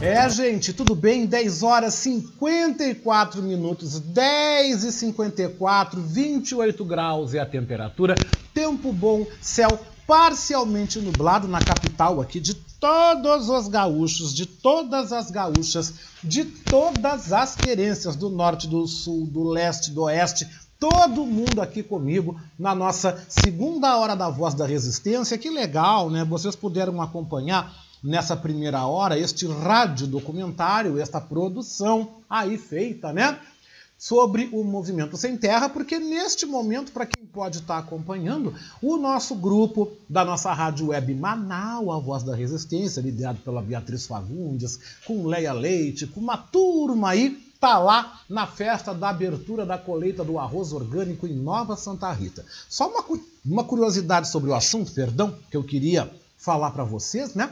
É, gente, tudo bem? 10 horas 54 minutos, 10 e 54, 28 graus é a temperatura, tempo bom, céu parcialmente nublado na capital aqui de todos os gaúchos, de todas as gaúchas, de todas as querências do norte, do sul, do leste, do oeste, todo mundo aqui comigo na nossa segunda hora da Voz da Resistência. Que legal, né? Vocês puderam acompanhar nessa primeira hora este rádio documentário, esta produção aí feita, né? Sobre o movimento sem terra, porque neste momento, para quem pode estar acompanhando, o nosso grupo da nossa rádio web Manaus, a Voz da Resistência, liderado pela Beatriz Fagundes, com Leia Leite, com uma turma aí, tá lá na festa da abertura da colheita do arroz orgânico em Nova Santa Rita. Só uma, uma curiosidade sobre o assunto, perdão, que eu queria falar para vocês, né?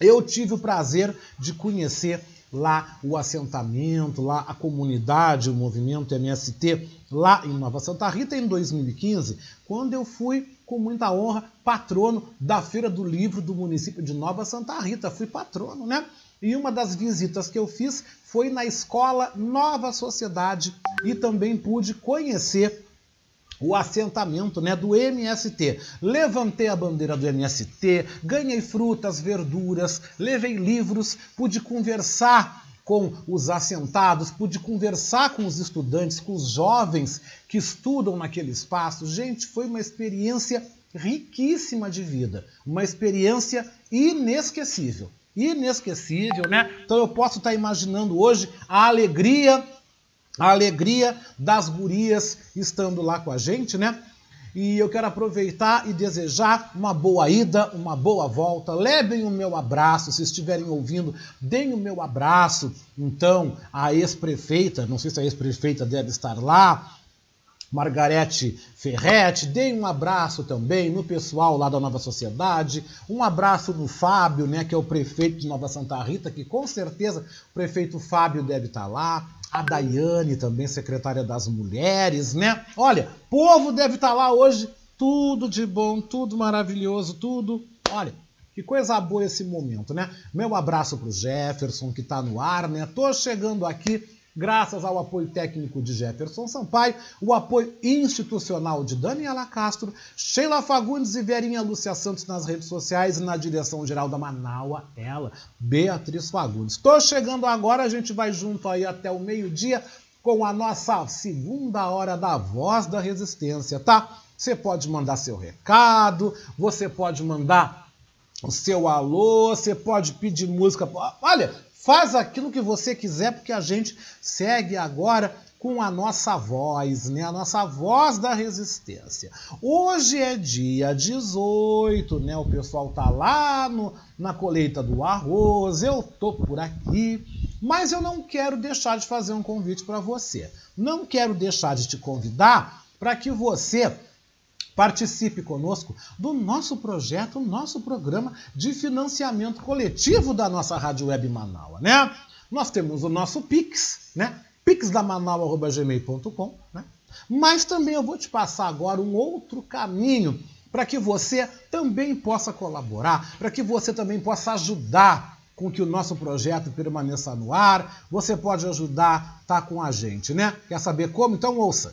Eu tive o prazer de conhecer lá o assentamento, lá a comunidade, o movimento MST, lá em Nova Santa Rita em 2015, quando eu fui com muita honra patrono da Feira do Livro do município de Nova Santa Rita. Fui patrono, né? E uma das visitas que eu fiz foi na escola Nova Sociedade e também pude conhecer o assentamento né, do MST. Levantei a bandeira do MST, ganhei frutas, verduras, levei livros, pude conversar com os assentados, pude conversar com os estudantes, com os jovens que estudam naquele espaço. Gente, foi uma experiência riquíssima de vida, uma experiência inesquecível. Inesquecível, né? Então eu posso estar imaginando hoje a alegria a alegria das gurias estando lá com a gente, né? E eu quero aproveitar e desejar uma boa ida, uma boa volta. Levem o meu abraço, se estiverem ouvindo, deem o meu abraço. Então, a ex-prefeita, não sei se a ex-prefeita deve estar lá, Margarete Ferretti, deem um abraço também no pessoal lá da Nova Sociedade, um abraço no Fábio, né, que é o prefeito de Nova Santa Rita, que com certeza o prefeito Fábio deve estar lá a Daiane também, secretária das mulheres, né? Olha, povo deve estar lá hoje, tudo de bom, tudo maravilhoso, tudo. Olha, que coisa boa esse momento, né? Meu abraço para o Jefferson, que está no ar, né? Tô chegando aqui graças ao apoio técnico de Jefferson Sampaio, o apoio institucional de Daniela Castro, Sheila Fagundes e Verinha Lúcia Santos nas redes sociais e na direção geral da Manaua, ela, Beatriz Fagundes. Estou chegando agora, a gente vai junto aí até o meio-dia com a nossa segunda hora da Voz da Resistência, tá? Você pode mandar seu recado, você pode mandar o seu alô, você pode pedir música. Olha, Faz aquilo que você quiser, porque a gente segue agora com a nossa voz, né? A nossa voz da resistência. Hoje é dia 18, né? O pessoal tá lá no, na colheita do arroz, eu tô por aqui, mas eu não quero deixar de fazer um convite para você. Não quero deixar de te convidar para que você Participe conosco do nosso projeto, nosso programa de financiamento coletivo da nossa Rádio Web Manaus, né? Nós temos o nosso Pix, né? pixdamanaus.gmail.com, né? Mas também eu vou te passar agora um outro caminho para que você também possa colaborar, para que você também possa ajudar com que o nosso projeto permaneça no ar. Você pode ajudar, tá com a gente, né? Quer saber como? Então ouça.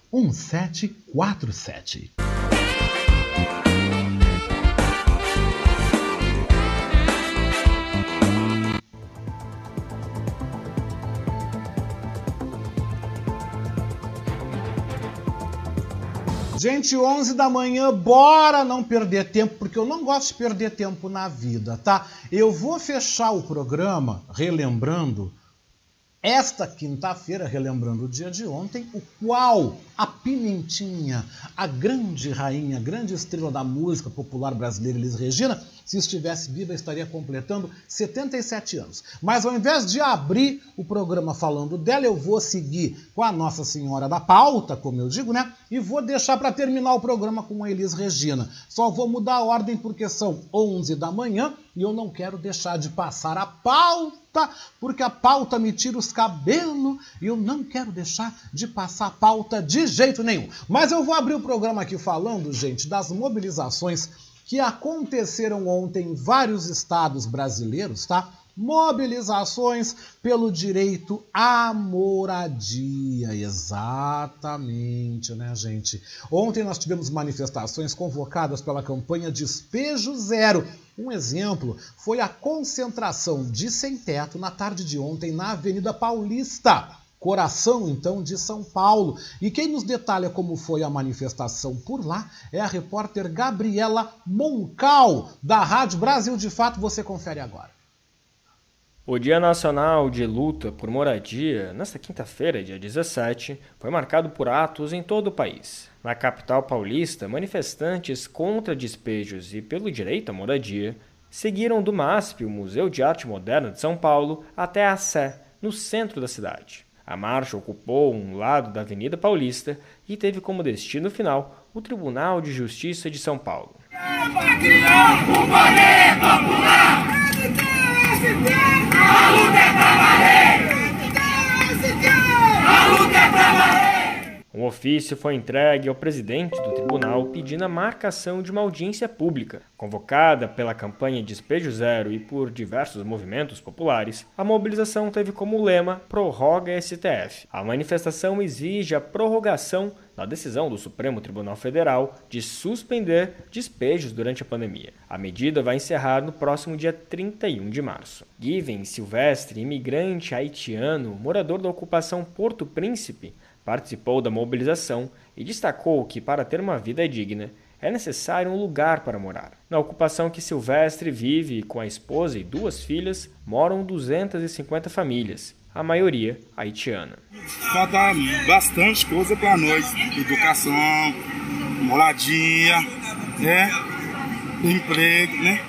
1747. Gente, 11 da manhã, bora não perder tempo, porque eu não gosto de perder tempo na vida, tá? Eu vou fechar o programa relembrando esta quinta-feira, relembrando o dia de ontem, o qual a Pimentinha, a grande rainha, a grande estrela da música popular brasileira, Elis Regina, se estivesse viva, estaria completando 77 anos. Mas ao invés de abrir o programa falando dela, eu vou seguir com a Nossa Senhora da Pauta, como eu digo, né? E vou deixar para terminar o programa com a Elis Regina. Só vou mudar a ordem porque são 11 da manhã e eu não quero deixar de passar a pauta, porque a pauta me tira os cabelos e eu não quero deixar de passar a pauta de jeito nenhum. Mas eu vou abrir o programa aqui falando, gente, das mobilizações que aconteceram ontem em vários estados brasileiros, tá? Mobilizações pelo direito à moradia. Exatamente, né, gente? Ontem nós tivemos manifestações convocadas pela campanha Despejo Zero. Um exemplo foi a concentração de sem-teto na tarde de ontem na Avenida Paulista coração então de São Paulo. E quem nos detalha como foi a manifestação por lá é a repórter Gabriela Moncal, da Rádio Brasil de Fato. Você confere agora. O Dia Nacional de Luta por Moradia, nesta quinta-feira, dia 17, foi marcado por atos em todo o país. Na capital paulista, manifestantes contra despejos e pelo direito à moradia seguiram do MASP, o Museu de Arte Moderna de São Paulo, até a Sé, no centro da cidade. A marcha ocupou um lado da Avenida Paulista e teve como destino final o Tribunal de Justiça de São Paulo. Para luta é pra valer! A luta! Um ofício foi entregue ao presidente do tribunal pedindo a marcação de uma audiência pública. Convocada pela campanha Despejo Zero e por diversos movimentos populares, a mobilização teve como lema Prorroga STF. A manifestação exige a prorrogação da decisão do Supremo Tribunal Federal de suspender despejos durante a pandemia. A medida vai encerrar no próximo dia 31 de março. Given Silvestre, imigrante haitiano, morador da ocupação Porto Príncipe, participou da mobilização e destacou que, para ter uma vida digna, é necessário um lugar para morar. Na ocupação que Silvestre vive com a esposa e duas filhas, moram 250 famílias, a maioria haitiana. Falta bastante coisa para nós: educação, moradia, né? emprego, né?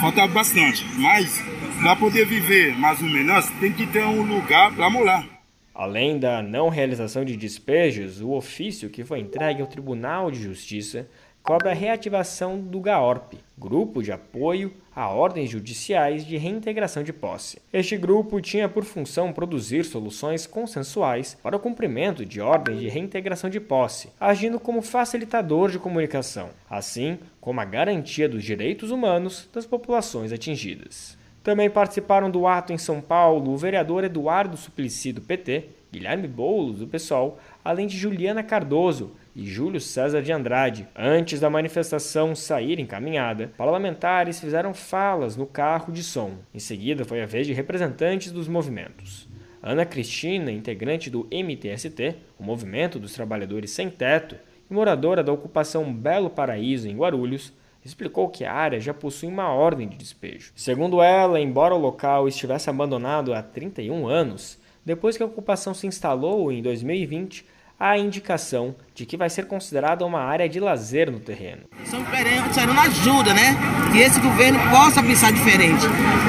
Falta bastante, mas para poder viver mais ou menos, tem que ter um lugar para morar. Além da não realização de despejos, o ofício que foi entregue ao Tribunal de Justiça cobra a reativação do GAORP, Grupo de Apoio a Ordens Judiciais de Reintegração de Posse. Este grupo tinha por função produzir soluções consensuais para o cumprimento de ordens de reintegração de posse, agindo como facilitador de comunicação, assim como a garantia dos direitos humanos das populações atingidas. Também participaram do ato em São Paulo o vereador Eduardo Suplicy, do PT, Guilherme Boulos, do PSOL, além de Juliana Cardoso e Júlio César de Andrade. Antes da manifestação sair encaminhada, parlamentares fizeram falas no carro de som. Em seguida, foi a vez de representantes dos movimentos. Ana Cristina, integrante do MTST, o Movimento dos Trabalhadores Sem Teto, e moradora da ocupação Belo Paraíso, em Guarulhos, explicou que a área já possui uma ordem de despejo. Segundo ela, embora o local estivesse abandonado há 31 anos, depois que a ocupação se instalou em 2020, há indicação de que vai ser considerada uma área de lazer no terreno. Estamos esperando ajuda, né? Que esse governo possa pensar diferente.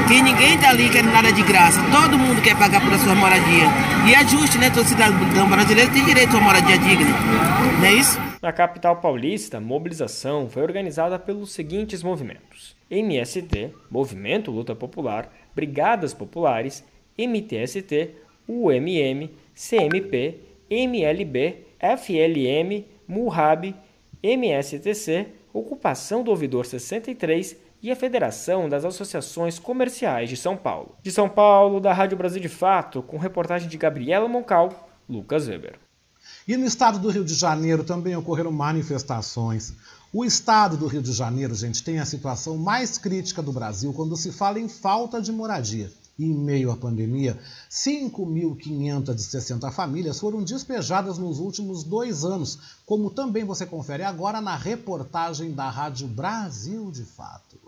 Que ninguém está ali querendo nada de graça. Todo mundo quer pagar por sua moradia. E é justo, né? Todo cidadão brasileiro tem direito a uma moradia digna. Não é isso? Na capital paulista, mobilização foi organizada pelos seguintes movimentos: MST, Movimento Luta Popular, Brigadas Populares, MTST, UMM, CMP, MLB, FLM, MURAB, MSTC, Ocupação do Ouvidor 63 e a Federação das Associações Comerciais de São Paulo. De São Paulo, da Rádio Brasil de Fato, com reportagem de Gabriela Moncal, Lucas Weber. E no estado do Rio de Janeiro também ocorreram manifestações. O estado do Rio de Janeiro, gente, tem a situação mais crítica do Brasil quando se fala em falta de moradia. Em meio à pandemia, 5.560 famílias foram despejadas nos últimos dois anos, como também você confere agora na reportagem da Rádio Brasil de Fato.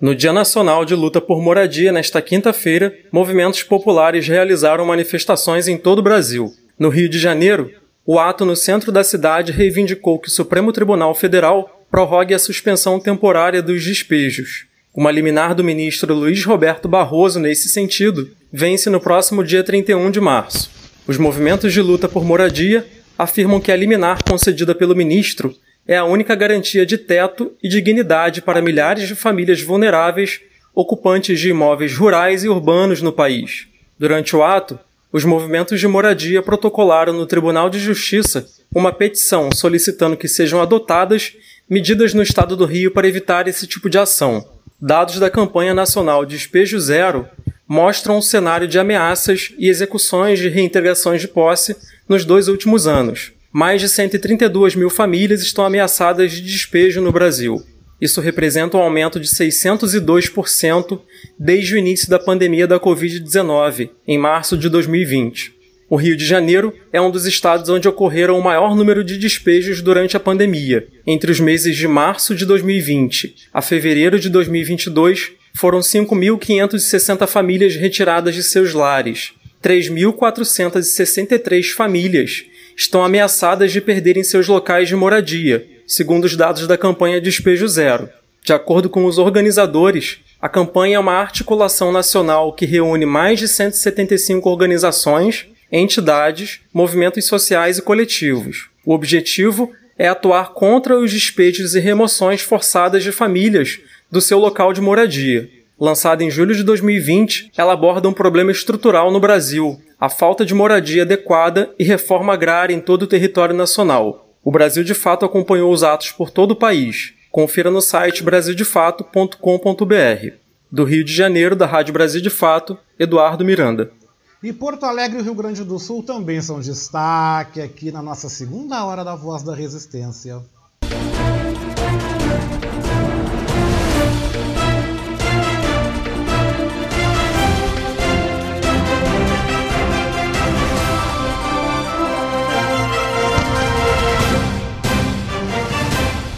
No Dia Nacional de Luta por Moradia, nesta quinta-feira, movimentos populares realizaram manifestações em todo o Brasil. No Rio de Janeiro, o ato no centro da cidade reivindicou que o Supremo Tribunal Federal prorrogue a suspensão temporária dos despejos. Uma liminar do ministro Luiz Roberto Barroso nesse sentido vence no próximo dia 31 de março. Os movimentos de luta por moradia afirmam que a liminar concedida pelo ministro é a única garantia de teto e dignidade para milhares de famílias vulneráveis ocupantes de imóveis rurais e urbanos no país. Durante o ato, os movimentos de moradia protocolaram no Tribunal de Justiça uma petição solicitando que sejam adotadas medidas no estado do Rio para evitar esse tipo de ação. Dados da campanha nacional Despejo Zero mostram um cenário de ameaças e execuções de reintegrações de posse nos dois últimos anos. Mais de 132 mil famílias estão ameaçadas de despejo no Brasil. Isso representa um aumento de 602% desde o início da pandemia da Covid-19, em março de 2020. O Rio de Janeiro é um dos estados onde ocorreram o maior número de despejos durante a pandemia. Entre os meses de março de 2020 a fevereiro de 2022, foram 5.560 famílias retiradas de seus lares. 3.463 famílias estão ameaçadas de perderem seus locais de moradia, segundo os dados da campanha Despejo Zero. De acordo com os organizadores, a campanha é uma articulação nacional que reúne mais de 175 organizações entidades, movimentos sociais e coletivos. O objetivo é atuar contra os despejos e remoções forçadas de famílias do seu local de moradia. Lançada em julho de 2020, ela aborda um problema estrutural no Brasil, a falta de moradia adequada e reforma agrária em todo o território nacional. O Brasil de Fato acompanhou os atos por todo o país. Confira no site brasildefato.com.br. Do Rio de Janeiro, da Rádio Brasil de Fato, Eduardo Miranda. E Porto Alegre e Rio Grande do Sul também são destaque aqui na nossa segunda hora da Voz da Resistência.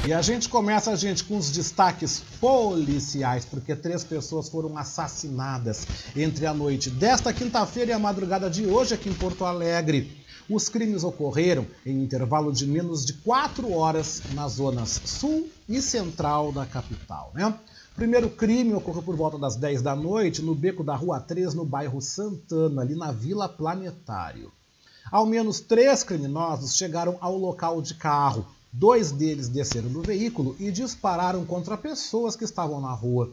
E a gente começa, gente, com os destaques policiais, porque três pessoas foram assassinadas entre a noite desta quinta-feira e a madrugada de hoje aqui em Porto Alegre. Os crimes ocorreram em intervalo de menos de quatro horas nas zonas sul e central da capital. Né? O primeiro crime ocorreu por volta das 10 da noite no beco da Rua 3, no bairro Santana, ali na Vila Planetário. Ao menos três criminosos chegaram ao local de carro Dois deles desceram do veículo e dispararam contra pessoas que estavam na rua.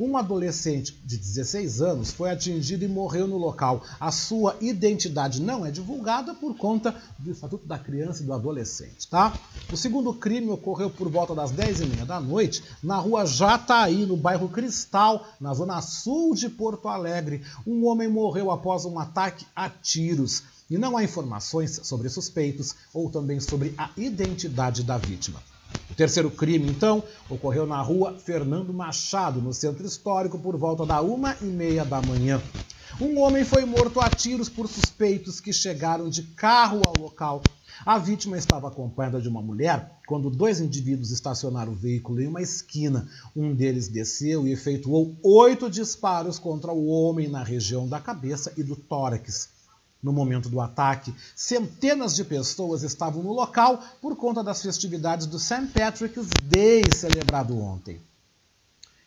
Um adolescente de 16 anos foi atingido e morreu no local. A sua identidade não é divulgada por conta do Estatuto da Criança e do Adolescente, tá? O segundo crime ocorreu por volta das 10h30 da noite na rua Jataí, no bairro Cristal, na zona sul de Porto Alegre. Um homem morreu após um ataque a tiros e não há informações sobre suspeitos ou também sobre a identidade da vítima. O terceiro crime, então, ocorreu na rua Fernando Machado, no centro histórico, por volta da uma e meia da manhã. Um homem foi morto a tiros por suspeitos que chegaram de carro ao local. A vítima estava acompanhada de uma mulher quando dois indivíduos estacionaram o veículo em uma esquina. Um deles desceu e efetuou oito disparos contra o homem na região da cabeça e do tórax. No momento do ataque, centenas de pessoas estavam no local por conta das festividades do St. Patrick's Day celebrado ontem.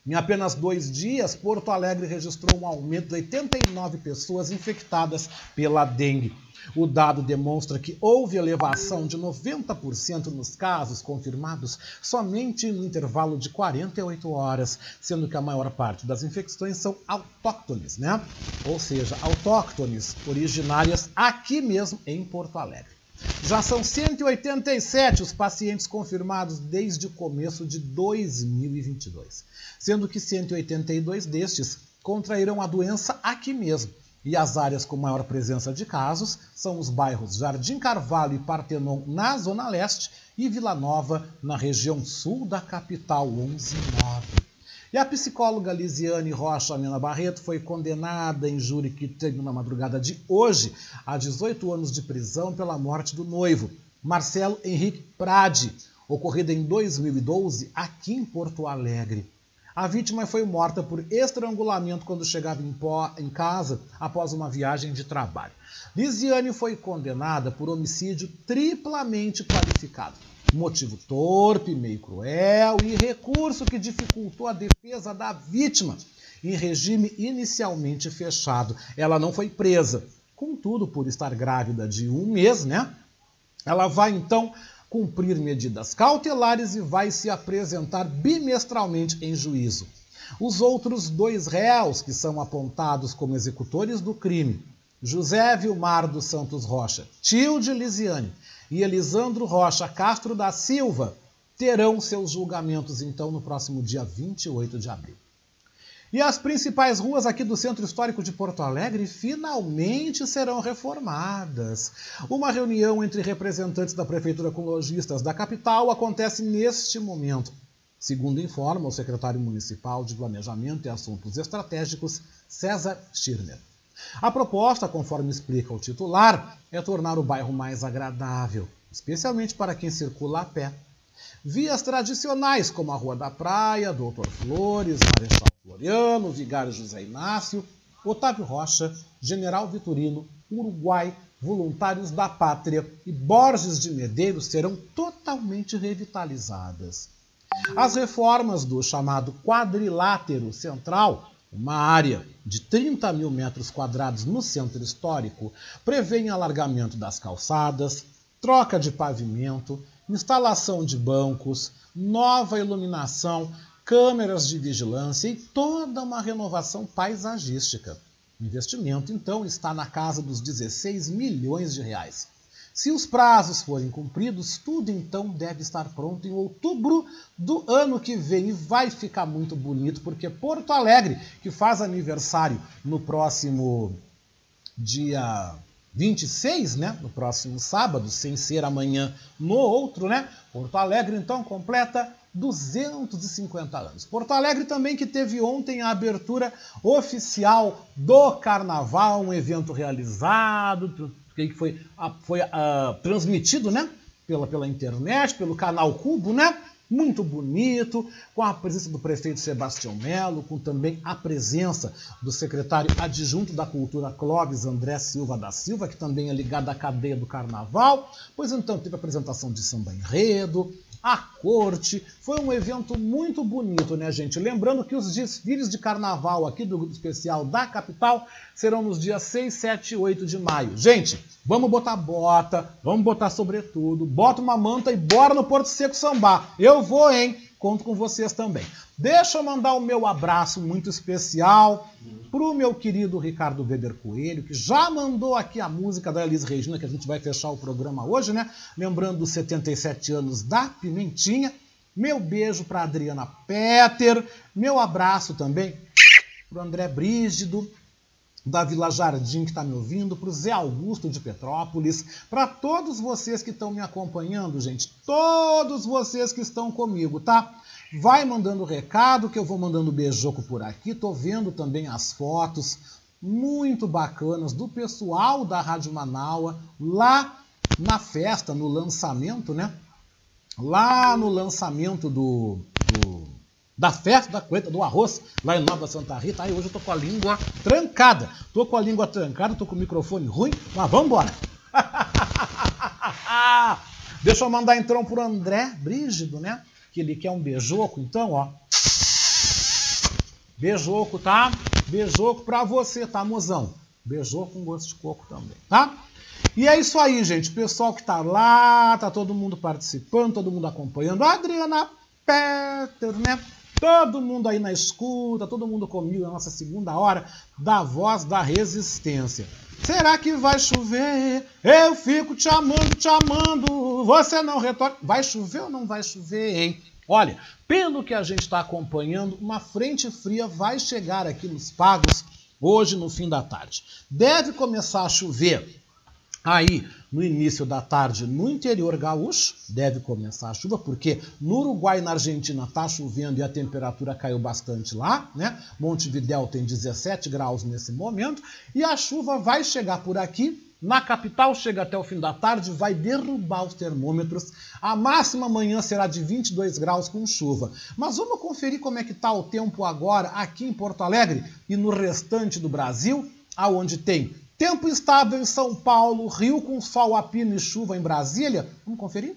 Em apenas dois dias, Porto Alegre registrou um aumento de 89 pessoas infectadas pela dengue. O dado demonstra que houve elevação de 90% nos casos confirmados somente no intervalo de 48 horas, sendo que a maior parte das infecções são autóctones, né? Ou seja, autóctones, originárias aqui mesmo em Porto Alegre. Já são 187 os pacientes confirmados desde o começo de 2022, sendo que 182 destes contraíram a doença aqui mesmo. E as áreas com maior presença de casos são os bairros Jardim Carvalho e Partenon na Zona Leste e Vila Nova na região sul da capital 119. E a psicóloga Lisiane Rocha Amena Barreto foi condenada em júri que teve na madrugada de hoje a 18 anos de prisão pela morte do noivo, Marcelo Henrique Prade, ocorrida em 2012 aqui em Porto Alegre. A vítima foi morta por estrangulamento quando chegava em, pó, em casa após uma viagem de trabalho. Lisiane foi condenada por homicídio triplamente qualificado motivo torpe, meio cruel e recurso que dificultou a defesa da vítima em regime inicialmente fechado. Ela não foi presa. Contudo, por estar grávida de um mês, né? Ela vai então cumprir medidas cautelares e vai se apresentar bimestralmente em juízo. Os outros dois réus que são apontados como executores do crime, José Vilmar dos Santos Rocha, tio de Lisiane, e Elisandro Rocha Castro da Silva terão seus julgamentos então no próximo dia 28 de abril. E as principais ruas aqui do Centro Histórico de Porto Alegre finalmente serão reformadas. Uma reunião entre representantes da Prefeitura com lojistas da capital acontece neste momento, segundo informa o secretário municipal de Planejamento e Assuntos Estratégicos, César Schirner. A proposta, conforme explica o titular, é tornar o bairro mais agradável, especialmente para quem circula a pé. Vias tradicionais, como a Rua da Praia, Doutor Flores, Marechal Floriano, Vigário José Inácio, Otávio Rocha, General Vitorino, Uruguai, Voluntários da Pátria e Borges de Medeiros serão totalmente revitalizadas. As reformas do chamado quadrilátero central uma área de 30 mil metros quadrados no centro histórico prevê alargamento das calçadas, troca de pavimento, instalação de bancos, nova iluminação, câmeras de vigilância e toda uma renovação paisagística. O investimento, então, está na casa dos 16 milhões de reais. Se os prazos forem cumpridos, tudo então deve estar pronto em outubro do ano que vem e vai ficar muito bonito, porque Porto Alegre, que faz aniversário no próximo dia 26, né? No próximo sábado, sem ser amanhã no outro, né? Porto Alegre então completa 250 anos. Porto Alegre também que teve ontem a abertura oficial do Carnaval, um evento realizado que foi, foi uh, transmitido né, pela, pela internet, pelo canal Cubo, né? Muito bonito, com a presença do prefeito Sebastião Melo, com também a presença do secretário adjunto da Cultura Clóvis André Silva da Silva, que também é ligado à cadeia do Carnaval. Pois então teve a apresentação de samba enredo, a corte. Foi um evento muito bonito, né, gente? Lembrando que os desfiles de carnaval aqui do grupo especial da capital serão nos dias 6, 7 e 8 de maio. Gente, vamos botar bota, vamos botar sobretudo, bota uma manta e bora no Porto Seco sambar. Eu vou, hein? Conto com vocês também. Deixa eu mandar o meu abraço muito especial para o meu querido Ricardo Weber Coelho, que já mandou aqui a música da Elis Regina, que a gente vai fechar o programa hoje, né? Lembrando os 77 anos da Pimentinha. Meu beijo para Adriana Peter. Meu abraço também para André Brígido, da Vila Jardim que está me ouvindo, para o Zé Augusto de Petrópolis, para todos vocês que estão me acompanhando, gente, todos vocês que estão comigo, tá? Vai mandando recado que eu vou mandando beijoco por aqui, tô vendo também as fotos muito bacanas do pessoal da Rádio Manaua lá na festa, no lançamento, né? Lá no lançamento do, do da festa da colheita do arroz lá em Nova Santa Rita. Aí hoje eu tô com a língua trancada. Tô com a língua trancada, tô com o microfone ruim, mas vamos embora. Deixa eu mandar então pro André Brígido, né? Que ele quer um beijoco, então, ó. Beijoco, tá? Beijoco pra você, tá, mozão? Beijoco com gosto de coco também, tá? E é isso aí, gente. Pessoal que tá lá, tá todo mundo participando, todo mundo acompanhando. Adriana Peter, né? Todo mundo aí na escuta, todo mundo comigo na nossa segunda hora da voz da resistência. Será que vai chover? Eu fico te amando, te amando. Você não retorna. Vai chover ou não vai chover, hein? Olha, pelo que a gente está acompanhando, uma frente fria vai chegar aqui nos pagos hoje no fim da tarde. Deve começar a chover Aí, no início da tarde, no interior gaúcho, deve começar a chuva, porque no Uruguai e na Argentina está chovendo e a temperatura caiu bastante lá, né? Montevidéu tem 17 graus nesse momento, e a chuva vai chegar por aqui. Na capital, chega até o fim da tarde, vai derrubar os termômetros. A máxima amanhã será de 22 graus com chuva. Mas vamos conferir como é que está o tempo agora aqui em Porto Alegre e no restante do Brasil, aonde tem Tempo instável em São Paulo, Rio com sol a pino e chuva em Brasília. Vamos conferir?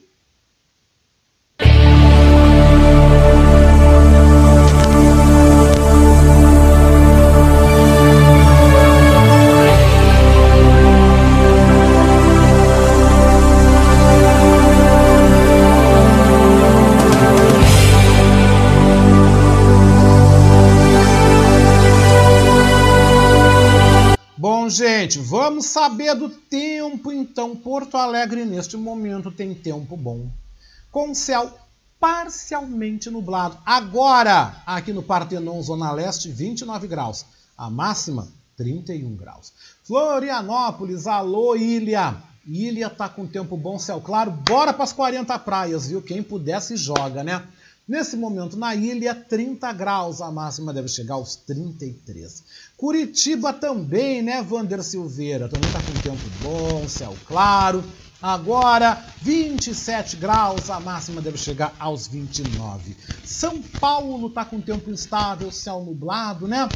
Vamos saber do tempo então. Porto Alegre neste momento tem tempo bom, com céu parcialmente nublado. Agora, aqui no Partenon, Zona Leste, 29 graus. A máxima, 31 graus. Florianópolis, alô Ilha. Ilha tá com tempo bom, céu claro. Bora para as 40 praias, viu? Quem pudesse joga, né? Nesse momento, na ilha, 30 graus, a máxima deve chegar aos 33. Curitiba também, né, Vander Silveira? Também está com tempo bom, céu claro. Agora, 27 graus, a máxima deve chegar aos 29. São Paulo está com tempo instável, céu nublado, né?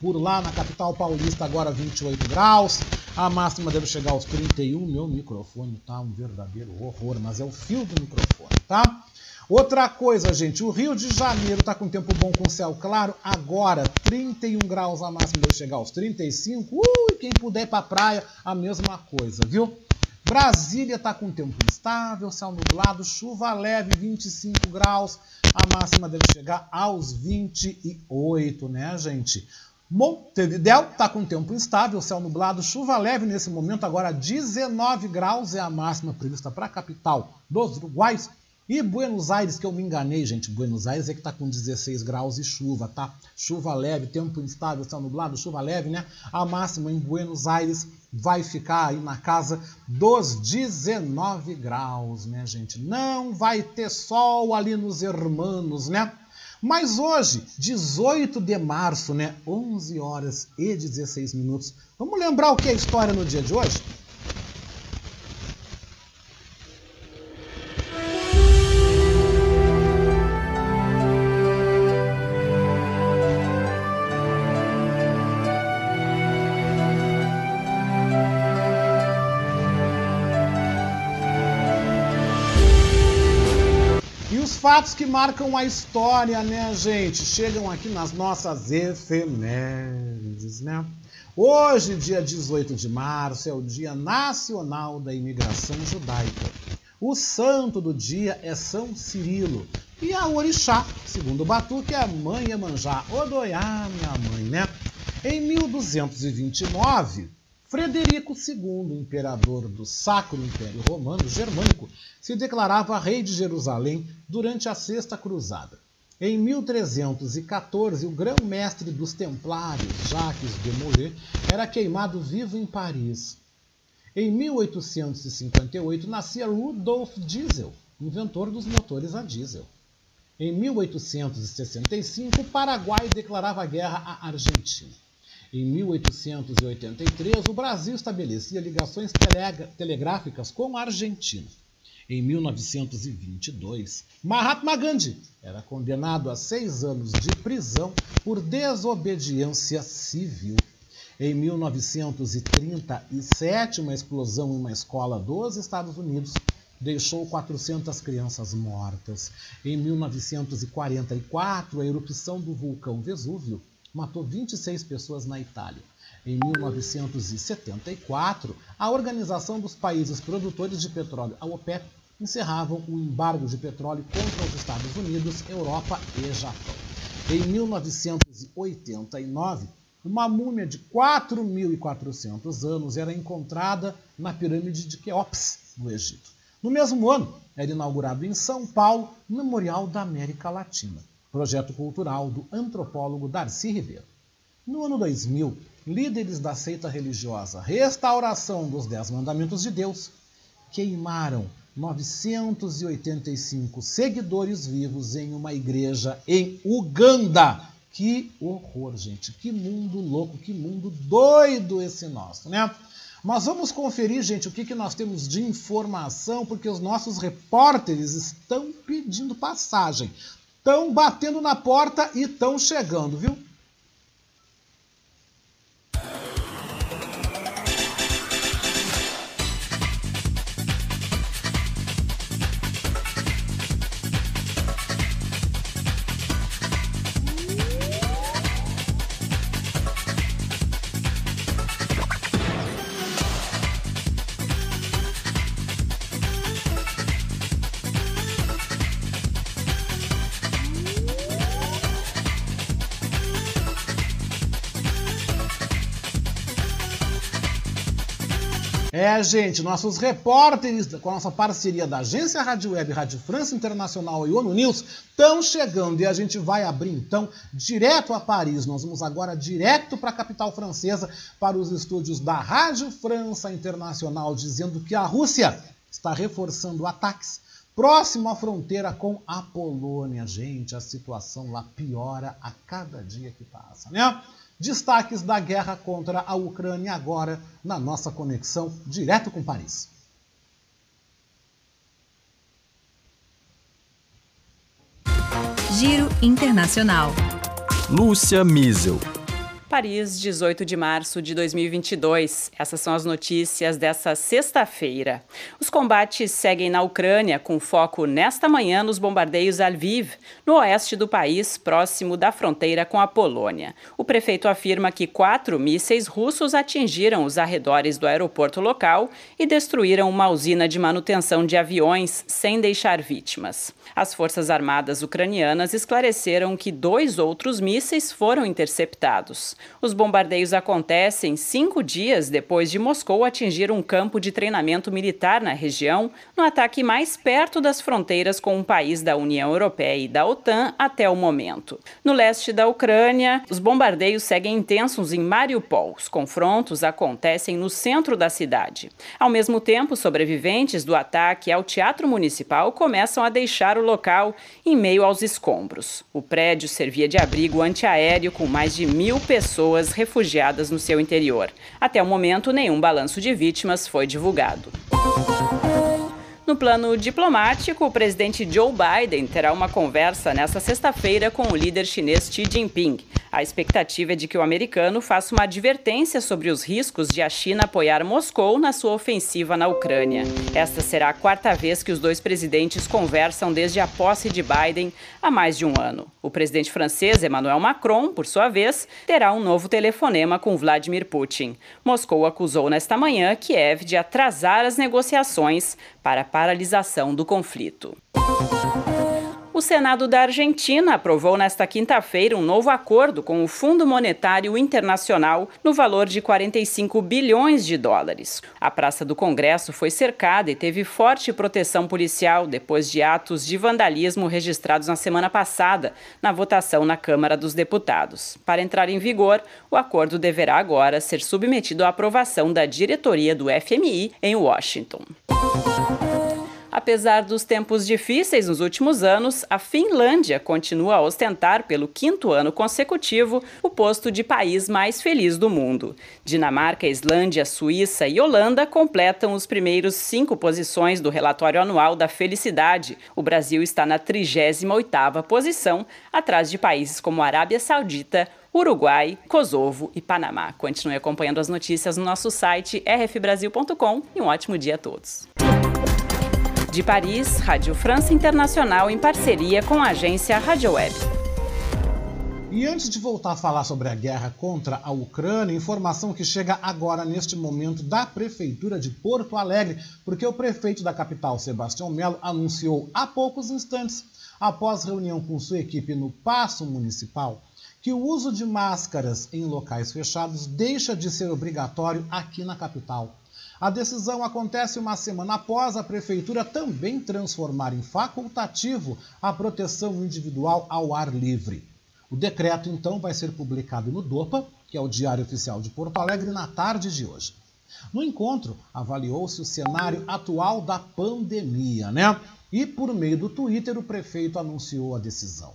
Por lá na capital paulista, agora 28 graus. A máxima deve chegar aos 31. Meu microfone tá um verdadeiro horror, mas é o fio do microfone, tá? Outra coisa, gente, o Rio de Janeiro está com tempo bom com céu claro. Agora, 31 graus a máxima deve chegar aos 35. Ui, quem puder ir para a praia, a mesma coisa, viu? Brasília está com tempo instável, céu nublado, chuva leve, 25 graus. A máxima deve chegar aos 28, né, gente? Montevidéu está com tempo instável, céu nublado, chuva leve nesse momento, agora 19 graus é a máxima prevista para a capital dos Uruguais. E Buenos Aires, que eu me enganei, gente. Buenos Aires é que está com 16 graus e chuva, tá? Chuva leve, tempo instável, céu nublado, chuva leve, né? A máxima em Buenos Aires vai ficar aí na casa dos 19 graus, né, gente? Não vai ter sol ali nos hermanos, né? Mas hoje, 18 de março, né? 11 horas e 16 minutos. Vamos lembrar o que é história no dia de hoje? Fatos que marcam a história, né, gente? Chegam aqui nas nossas efemérides, né? Hoje, dia 18 de março, é o Dia Nacional da Imigração Judaica. O santo do dia é São Cirilo. E a orixá, segundo o Batuque, é a mãe Emanjá. Odoiá, minha mãe, né? Em 1229, Frederico II, imperador do Sacro Império Romano Germânico, se declarava rei de Jerusalém durante a Sexta Cruzada. Em 1314, o grão-mestre dos Templários, Jacques de Molay, era queimado vivo em Paris. Em 1858, nascia Rudolf Diesel, inventor dos motores a diesel. Em 1865, o Paraguai declarava guerra à Argentina. Em 1883, o Brasil estabelecia ligações telegráficas com a Argentina. Em 1922, Mahatma Gandhi era condenado a seis anos de prisão por desobediência civil. Em 1937, uma explosão em uma escola dos Estados Unidos deixou 400 crianças mortas. Em 1944, a erupção do vulcão Vesúvio matou 26 pessoas na Itália. Em 1974, a Organização dos Países Produtores de Petróleo, a OPEP, encerravam o embargo de petróleo contra os Estados Unidos, Europa e Japão. Em 1989, uma múmia de 4.400 anos era encontrada na pirâmide de Queops, no Egito. No mesmo ano, era inaugurado em São Paulo o Memorial da América Latina, projeto cultural do antropólogo Darcy Ribeiro. No ano 2000, líderes da seita religiosa Restauração dos Dez Mandamentos de Deus queimaram 985 seguidores vivos em uma igreja em Uganda. Que horror, gente. Que mundo louco, que mundo doido esse nosso, né? Mas vamos conferir, gente, o que, que nós temos de informação, porque os nossos repórteres estão pedindo passagem. Estão batendo na porta e estão chegando, viu? É, gente, nossos repórteres, com a nossa parceria da Agência Rádio Web, Rádio França Internacional e ONU News, estão chegando e a gente vai abrir então direto a Paris. Nós vamos agora direto para a capital francesa, para os estúdios da Rádio França Internacional, dizendo que a Rússia está reforçando ataques próximo à fronteira com a Polônia. Gente, a situação lá piora a cada dia que passa, né? Destaques da guerra contra a Ucrânia agora na nossa conexão direto com Paris. Giro Internacional. Lúcia Miesel. Paris, 18 de março de 2022. Essas são as notícias dessa sexta-feira. Os combates seguem na Ucrânia, com foco nesta manhã nos bombardeios a Lviv, no oeste do país, próximo da fronteira com a Polônia. O prefeito afirma que quatro mísseis russos atingiram os arredores do aeroporto local e destruíram uma usina de manutenção de aviões, sem deixar vítimas. As forças armadas ucranianas esclareceram que dois outros mísseis foram interceptados. Os bombardeios acontecem cinco dias depois de Moscou atingir um campo de treinamento militar na região, no ataque mais perto das fronteiras com um país da União Europeia e da OTAN até o momento. No leste da Ucrânia, os bombardeios seguem intensos em Mariupol. Os confrontos acontecem no centro da cidade. Ao mesmo tempo, sobreviventes do ataque ao Teatro Municipal começam a deixar o local em meio aos escombros. O prédio servia de abrigo antiaéreo com mais de mil pessoas pessoas refugiadas no seu interior. Até o momento, nenhum balanço de vítimas foi divulgado. No plano diplomático, o presidente Joe Biden terá uma conversa nesta sexta-feira com o líder chinês Xi Jinping. A expectativa é de que o americano faça uma advertência sobre os riscos de a China apoiar Moscou na sua ofensiva na Ucrânia. Esta será a quarta vez que os dois presidentes conversam desde a posse de Biden há mais de um ano. O presidente francês Emmanuel Macron, por sua vez, terá um novo telefonema com Vladimir Putin. Moscou acusou nesta manhã Kiev de atrasar as negociações para paralisação do conflito. O Senado da Argentina aprovou nesta quinta-feira um novo acordo com o Fundo Monetário Internacional no valor de 45 bilhões de dólares. A Praça do Congresso foi cercada e teve forte proteção policial depois de atos de vandalismo registrados na semana passada na votação na Câmara dos Deputados. Para entrar em vigor, o acordo deverá agora ser submetido à aprovação da diretoria do FMI em Washington. Apesar dos tempos difíceis nos últimos anos, a Finlândia continua a ostentar pelo quinto ano consecutivo o posto de país mais feliz do mundo. Dinamarca, Islândia, Suíça e Holanda completam os primeiros cinco posições do relatório anual da felicidade. O Brasil está na 38ª posição, atrás de países como Arábia Saudita, Uruguai, Kosovo e Panamá. Continue acompanhando as notícias no nosso site rfbrasil.com e um ótimo dia a todos. De Paris, Rádio França Internacional em parceria com a agência Rádio Web. E antes de voltar a falar sobre a guerra contra a Ucrânia, informação que chega agora neste momento da Prefeitura de Porto Alegre, porque o prefeito da capital, Sebastião Melo, anunciou há poucos instantes, após reunião com sua equipe no Paço Municipal, que o uso de máscaras em locais fechados deixa de ser obrigatório aqui na capital. A decisão acontece uma semana após a Prefeitura também transformar em facultativo a proteção individual ao ar livre. O decreto, então, vai ser publicado no DOPA, que é o Diário Oficial de Porto Alegre, na tarde de hoje. No encontro, avaliou-se o cenário atual da pandemia, né? E por meio do Twitter, o prefeito anunciou a decisão.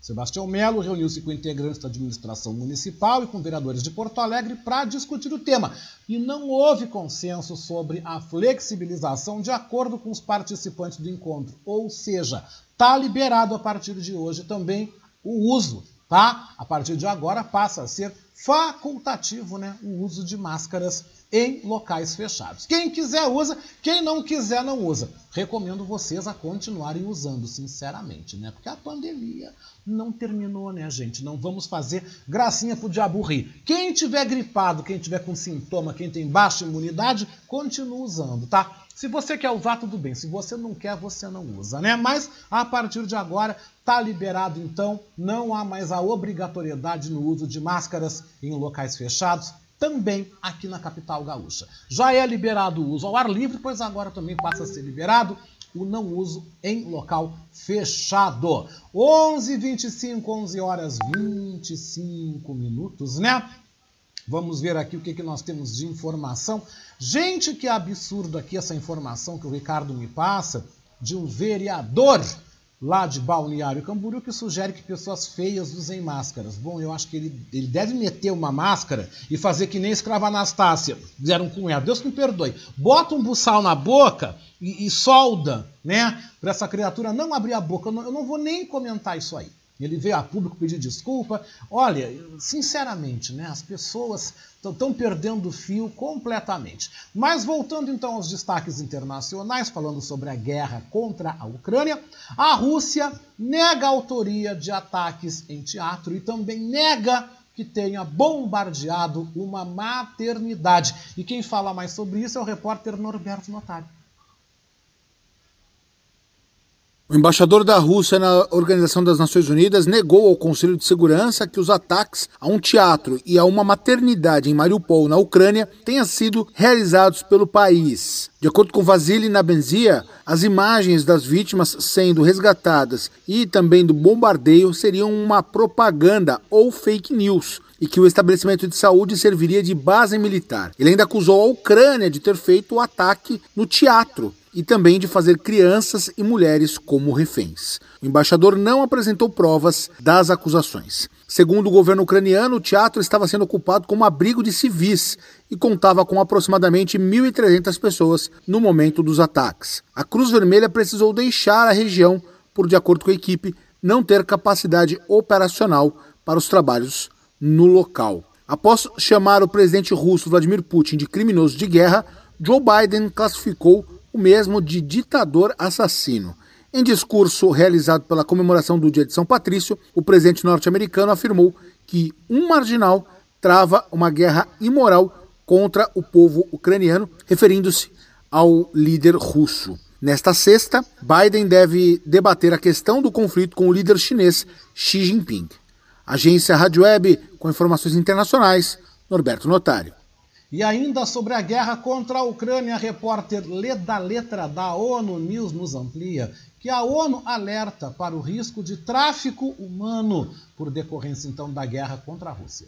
Sebastião Melo reuniu-se com integrantes da administração municipal e com vereadores de Porto Alegre para discutir o tema. E não houve consenso sobre a flexibilização de acordo com os participantes do encontro. Ou seja, está liberado a partir de hoje também o uso, tá? A partir de agora passa a ser facultativo, né, o uso de máscaras em locais fechados. Quem quiser usa, quem não quiser não usa. Recomendo vocês a continuarem usando, sinceramente, né? Porque a pandemia não terminou, né, gente? Não vamos fazer gracinha pro diabo rir. Quem tiver gripado, quem tiver com sintoma, quem tem baixa imunidade, continue usando, tá? Se você quer usar, tudo bem. Se você não quer, você não usa, né? Mas a partir de agora tá liberado, então, não há mais a obrigatoriedade no uso de máscaras em locais fechados também aqui na capital gaúcha. Já é liberado o uso ao ar livre, pois agora também passa a ser liberado o não uso em local fechado. 11h25, 11 horas 25 minutos, né? Vamos ver aqui o que, que nós temos de informação. Gente, que absurdo aqui essa informação que o Ricardo me passa de um vereador lá de Balneário Camboriú que sugere que pessoas feias usem máscaras. Bom, eu acho que ele, ele deve meter uma máscara e fazer que nem escrava Anastácia fizeram com ela. Deus me perdoe. Bota um buçal na boca e, e solda, né? Para essa criatura não abrir a boca. Eu não, eu não vou nem comentar isso aí. Ele veio a público pedir desculpa. Olha, sinceramente, né, as pessoas estão perdendo o fio completamente. Mas voltando então aos destaques internacionais, falando sobre a guerra contra a Ucrânia, a Rússia nega a autoria de ataques em teatro e também nega que tenha bombardeado uma maternidade. E quem fala mais sobre isso é o repórter Norberto Notário. O embaixador da Rússia na Organização das Nações Unidas negou ao Conselho de Segurança que os ataques a um teatro e a uma maternidade em Mariupol, na Ucrânia, tenham sido realizados pelo país. De acordo com Vasily Nabenzia, as imagens das vítimas sendo resgatadas e também do bombardeio seriam uma propaganda ou fake news e que o estabelecimento de saúde serviria de base militar. Ele ainda acusou a Ucrânia de ter feito o ataque no teatro e também de fazer crianças e mulheres como reféns. O embaixador não apresentou provas das acusações. Segundo o governo ucraniano, o teatro estava sendo ocupado como abrigo de civis e contava com aproximadamente 1.300 pessoas no momento dos ataques. A Cruz Vermelha precisou deixar a região por, de acordo com a equipe, não ter capacidade operacional para os trabalhos no local. Após chamar o presidente russo Vladimir Putin de criminoso de guerra, Joe Biden classificou o mesmo de ditador assassino. Em discurso realizado pela comemoração do Dia de São Patrício, o presidente norte-americano afirmou que um marginal trava uma guerra imoral contra o povo ucraniano, referindo-se ao líder russo. Nesta sexta, Biden deve debater a questão do conflito com o líder chinês Xi Jinping. Agência Rádio Web, com informações internacionais, Norberto Notário. E ainda sobre a guerra contra a Ucrânia, a repórter Leda Letra da ONU News nos amplia que a ONU alerta para o risco de tráfico humano por decorrência então da guerra contra a Rússia.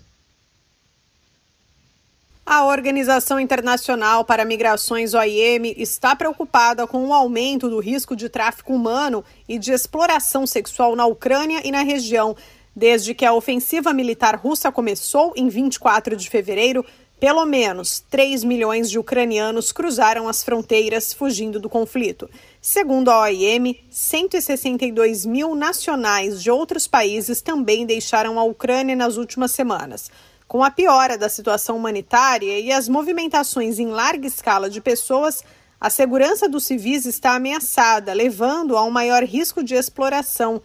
A Organização Internacional para Migrações OIM está preocupada com o aumento do risco de tráfico humano e de exploração sexual na Ucrânia e na região. Desde que a ofensiva militar russa começou em 24 de fevereiro, pelo menos 3 milhões de ucranianos cruzaram as fronteiras fugindo do conflito. Segundo a OIM, 162 mil nacionais de outros países também deixaram a Ucrânia nas últimas semanas. Com a piora da situação humanitária e as movimentações em larga escala de pessoas, A segurança dos civis está ameaçada, levando a um maior risco de exploração.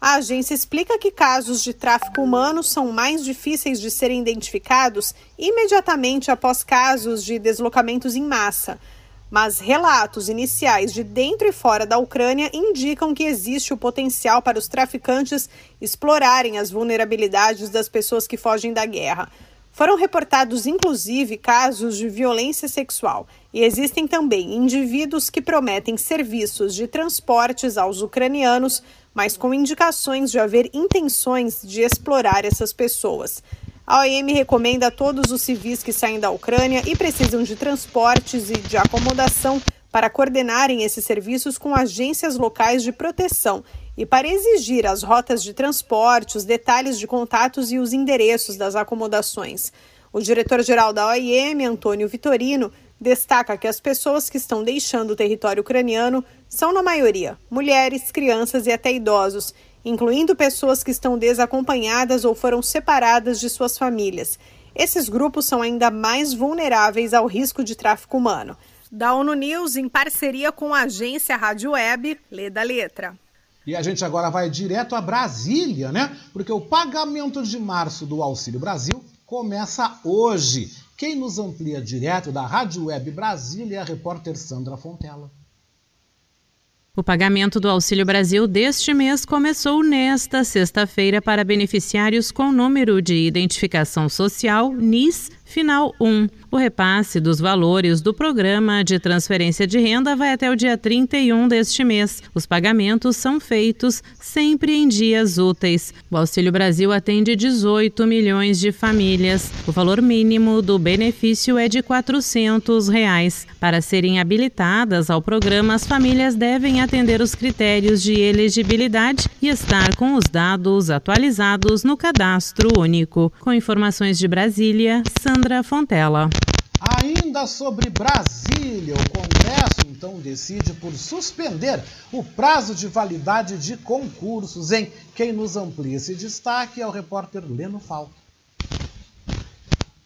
A agência explica que casos de tráfico humano são mais difíceis de serem identificados imediatamente após casos de deslocamentos em massa. Mas relatos iniciais de dentro e fora da Ucrânia indicam que existe o potencial para os traficantes explorarem as vulnerabilidades das pessoas que fogem da guerra. Foram reportados, inclusive, casos de violência sexual e existem também indivíduos que prometem serviços de transportes aos ucranianos, mas com indicações de haver intenções de explorar essas pessoas. A OIM recomenda a todos os civis que saem da Ucrânia e precisam de transportes e de acomodação para coordenarem esses serviços com agências locais de proteção e para exigir as rotas de transporte, os detalhes de contatos e os endereços das acomodações. O diretor-geral da OIM, Antônio Vitorino, destaca que as pessoas que estão deixando o território ucraniano são, na maioria, mulheres, crianças e até idosos, incluindo pessoas que estão desacompanhadas ou foram separadas de suas famílias. Esses grupos são ainda mais vulneráveis ao risco de tráfico humano. Da ONU News, em parceria com a agência Rádio Web, lê da letra. E a gente agora vai direto a Brasília, né? Porque o pagamento de março do Auxílio Brasil começa hoje. Quem nos amplia direto da Rádio Web Brasília é a repórter Sandra Fontela. O pagamento do Auxílio Brasil deste mês começou nesta sexta-feira para beneficiários com número de identificação social NIS Final 1. O repasse dos valores do programa de transferência de renda vai até o dia 31 deste mês. Os pagamentos são feitos sempre em dias úteis. O Auxílio Brasil atende 18 milhões de famílias. O valor mínimo do benefício é de 400 reais. Para serem habilitadas ao programa, as famílias devem atender os critérios de elegibilidade e estar com os dados atualizados no cadastro único. Com informações de Brasília, Sandra Sandra Fontela. Ainda sobre Brasília, o Congresso então decide por suspender o prazo de validade de concursos. Em quem nos amplia esse destaque é o repórter Leno Falco.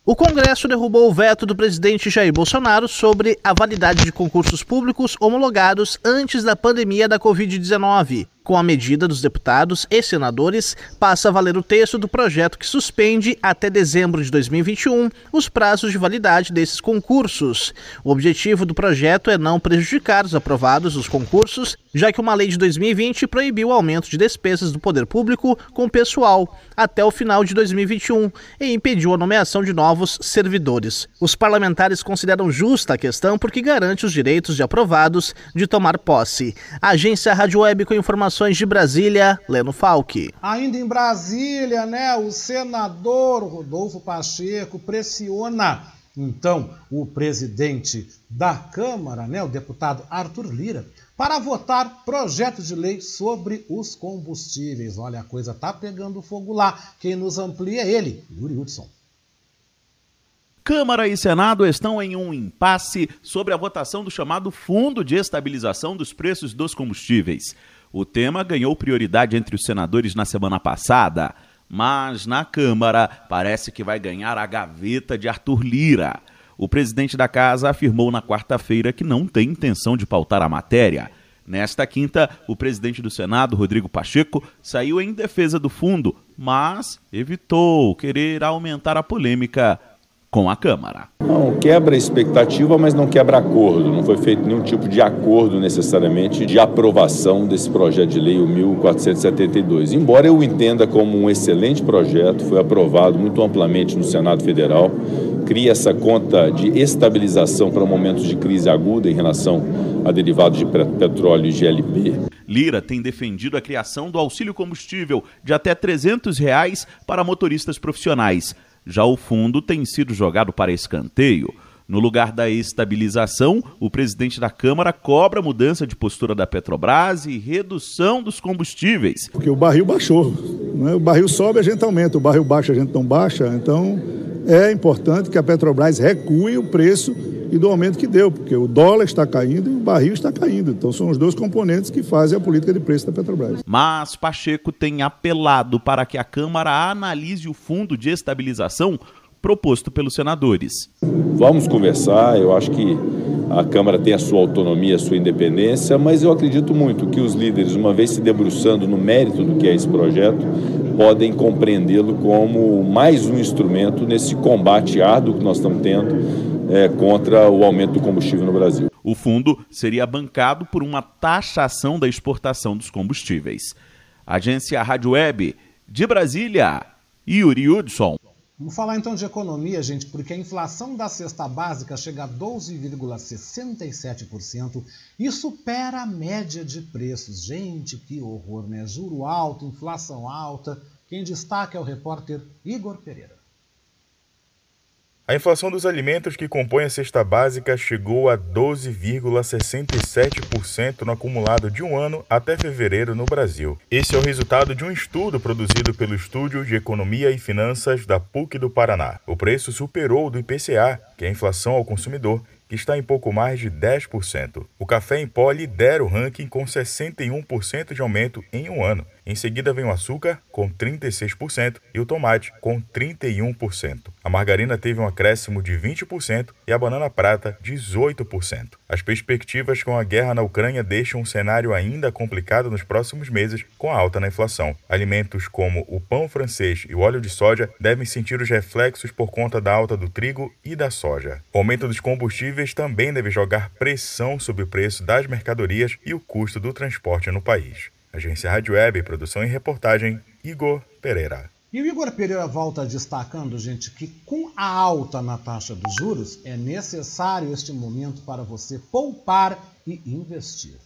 O Congresso derrubou o veto do presidente Jair Bolsonaro sobre a validade de concursos públicos homologados antes da pandemia da Covid-19. Com a medida dos deputados e senadores, passa a valer o texto do projeto que suspende até dezembro de 2021 os prazos de validade desses concursos. O objetivo do projeto é não prejudicar os aprovados dos concursos, já que uma lei de 2020 proibiu o aumento de despesas do poder público com pessoal até o final de 2021 e impediu a nomeação de novos servidores. Os parlamentares consideram justa a questão porque garante os direitos de aprovados de tomar posse. A agência Rádio Web com informações Informações de Brasília, Leno Falck. Ainda em Brasília, né, o senador Rodolfo Pacheco pressiona então o presidente da Câmara, né, o deputado Arthur Lira, para votar projeto de lei sobre os combustíveis. Olha, a coisa tá pegando fogo lá. Quem nos amplia é ele, Yuri Hudson. Câmara e Senado estão em um impasse sobre a votação do chamado Fundo de Estabilização dos Preços dos Combustíveis. O tema ganhou prioridade entre os senadores na semana passada, mas na Câmara parece que vai ganhar a gaveta de Arthur Lira. O presidente da casa afirmou na quarta-feira que não tem intenção de pautar a matéria. Nesta quinta, o presidente do Senado, Rodrigo Pacheco, saiu em defesa do fundo, mas evitou querer aumentar a polêmica com a Câmara. Não quebra expectativa, mas não quebra acordo. Não foi feito nenhum tipo de acordo necessariamente de aprovação desse projeto de lei, o 1472. Embora eu entenda como um excelente projeto, foi aprovado muito amplamente no Senado Federal, cria essa conta de estabilização para momentos de crise aguda em relação a derivados de petróleo e GLP. Lira tem defendido a criação do auxílio combustível de até 300 reais para motoristas profissionais. Já o fundo tem sido jogado para escanteio. No lugar da estabilização, o presidente da Câmara cobra mudança de postura da Petrobras e redução dos combustíveis. Porque o barril baixou. Né? O barril sobe, a gente aumenta. O barril baixa, a gente não baixa. Então, é importante que a Petrobras recue o preço e do aumento que deu, porque o dólar está caindo e o barril está caindo. Então são os dois componentes que fazem a política de preço da Petrobras. Mas Pacheco tem apelado para que a Câmara analise o fundo de estabilização proposto pelos senadores. Vamos conversar, eu acho que a Câmara tem a sua autonomia, a sua independência, mas eu acredito muito que os líderes, uma vez se debruçando no mérito do que é esse projeto, podem compreendê-lo como mais um instrumento nesse combate árduo que nós estamos tendo é, contra o aumento do combustível no Brasil. O fundo seria bancado por uma taxação da exportação dos combustíveis. Agência Rádio Web de Brasília, Yuri Hudson. Vamos falar então de economia, gente, porque a inflação da cesta básica chega a 12,67% e supera a média de preços. Gente, que horror, né? Juro alto, inflação alta. Quem destaca é o repórter Igor Pereira. A inflação dos alimentos que compõem a cesta básica chegou a 12,67% no acumulado de um ano até fevereiro no Brasil. Esse é o resultado de um estudo produzido pelo Estúdio de Economia e Finanças da PUC do Paraná. O preço superou o do IPCA, que é a inflação ao consumidor, que está em pouco mais de 10%. O café em pó lidera o ranking com 61% de aumento em um ano. Em seguida vem o açúcar, com 36%, e o tomate, com 31%. A margarina teve um acréscimo de 20% e a banana prata, 18%. As perspectivas com a guerra na Ucrânia deixam um cenário ainda complicado nos próximos meses, com a alta na inflação. Alimentos como o pão francês e o óleo de soja devem sentir os reflexos por conta da alta do trigo e da soja. O aumento dos combustíveis também deve jogar pressão sobre o preço das mercadorias e o custo do transporte no país. Agência Rádio Web, produção e reportagem, Igor Pereira. E o Igor Pereira volta destacando, gente, que com a alta na taxa dos juros, é necessário este momento para você poupar e investir.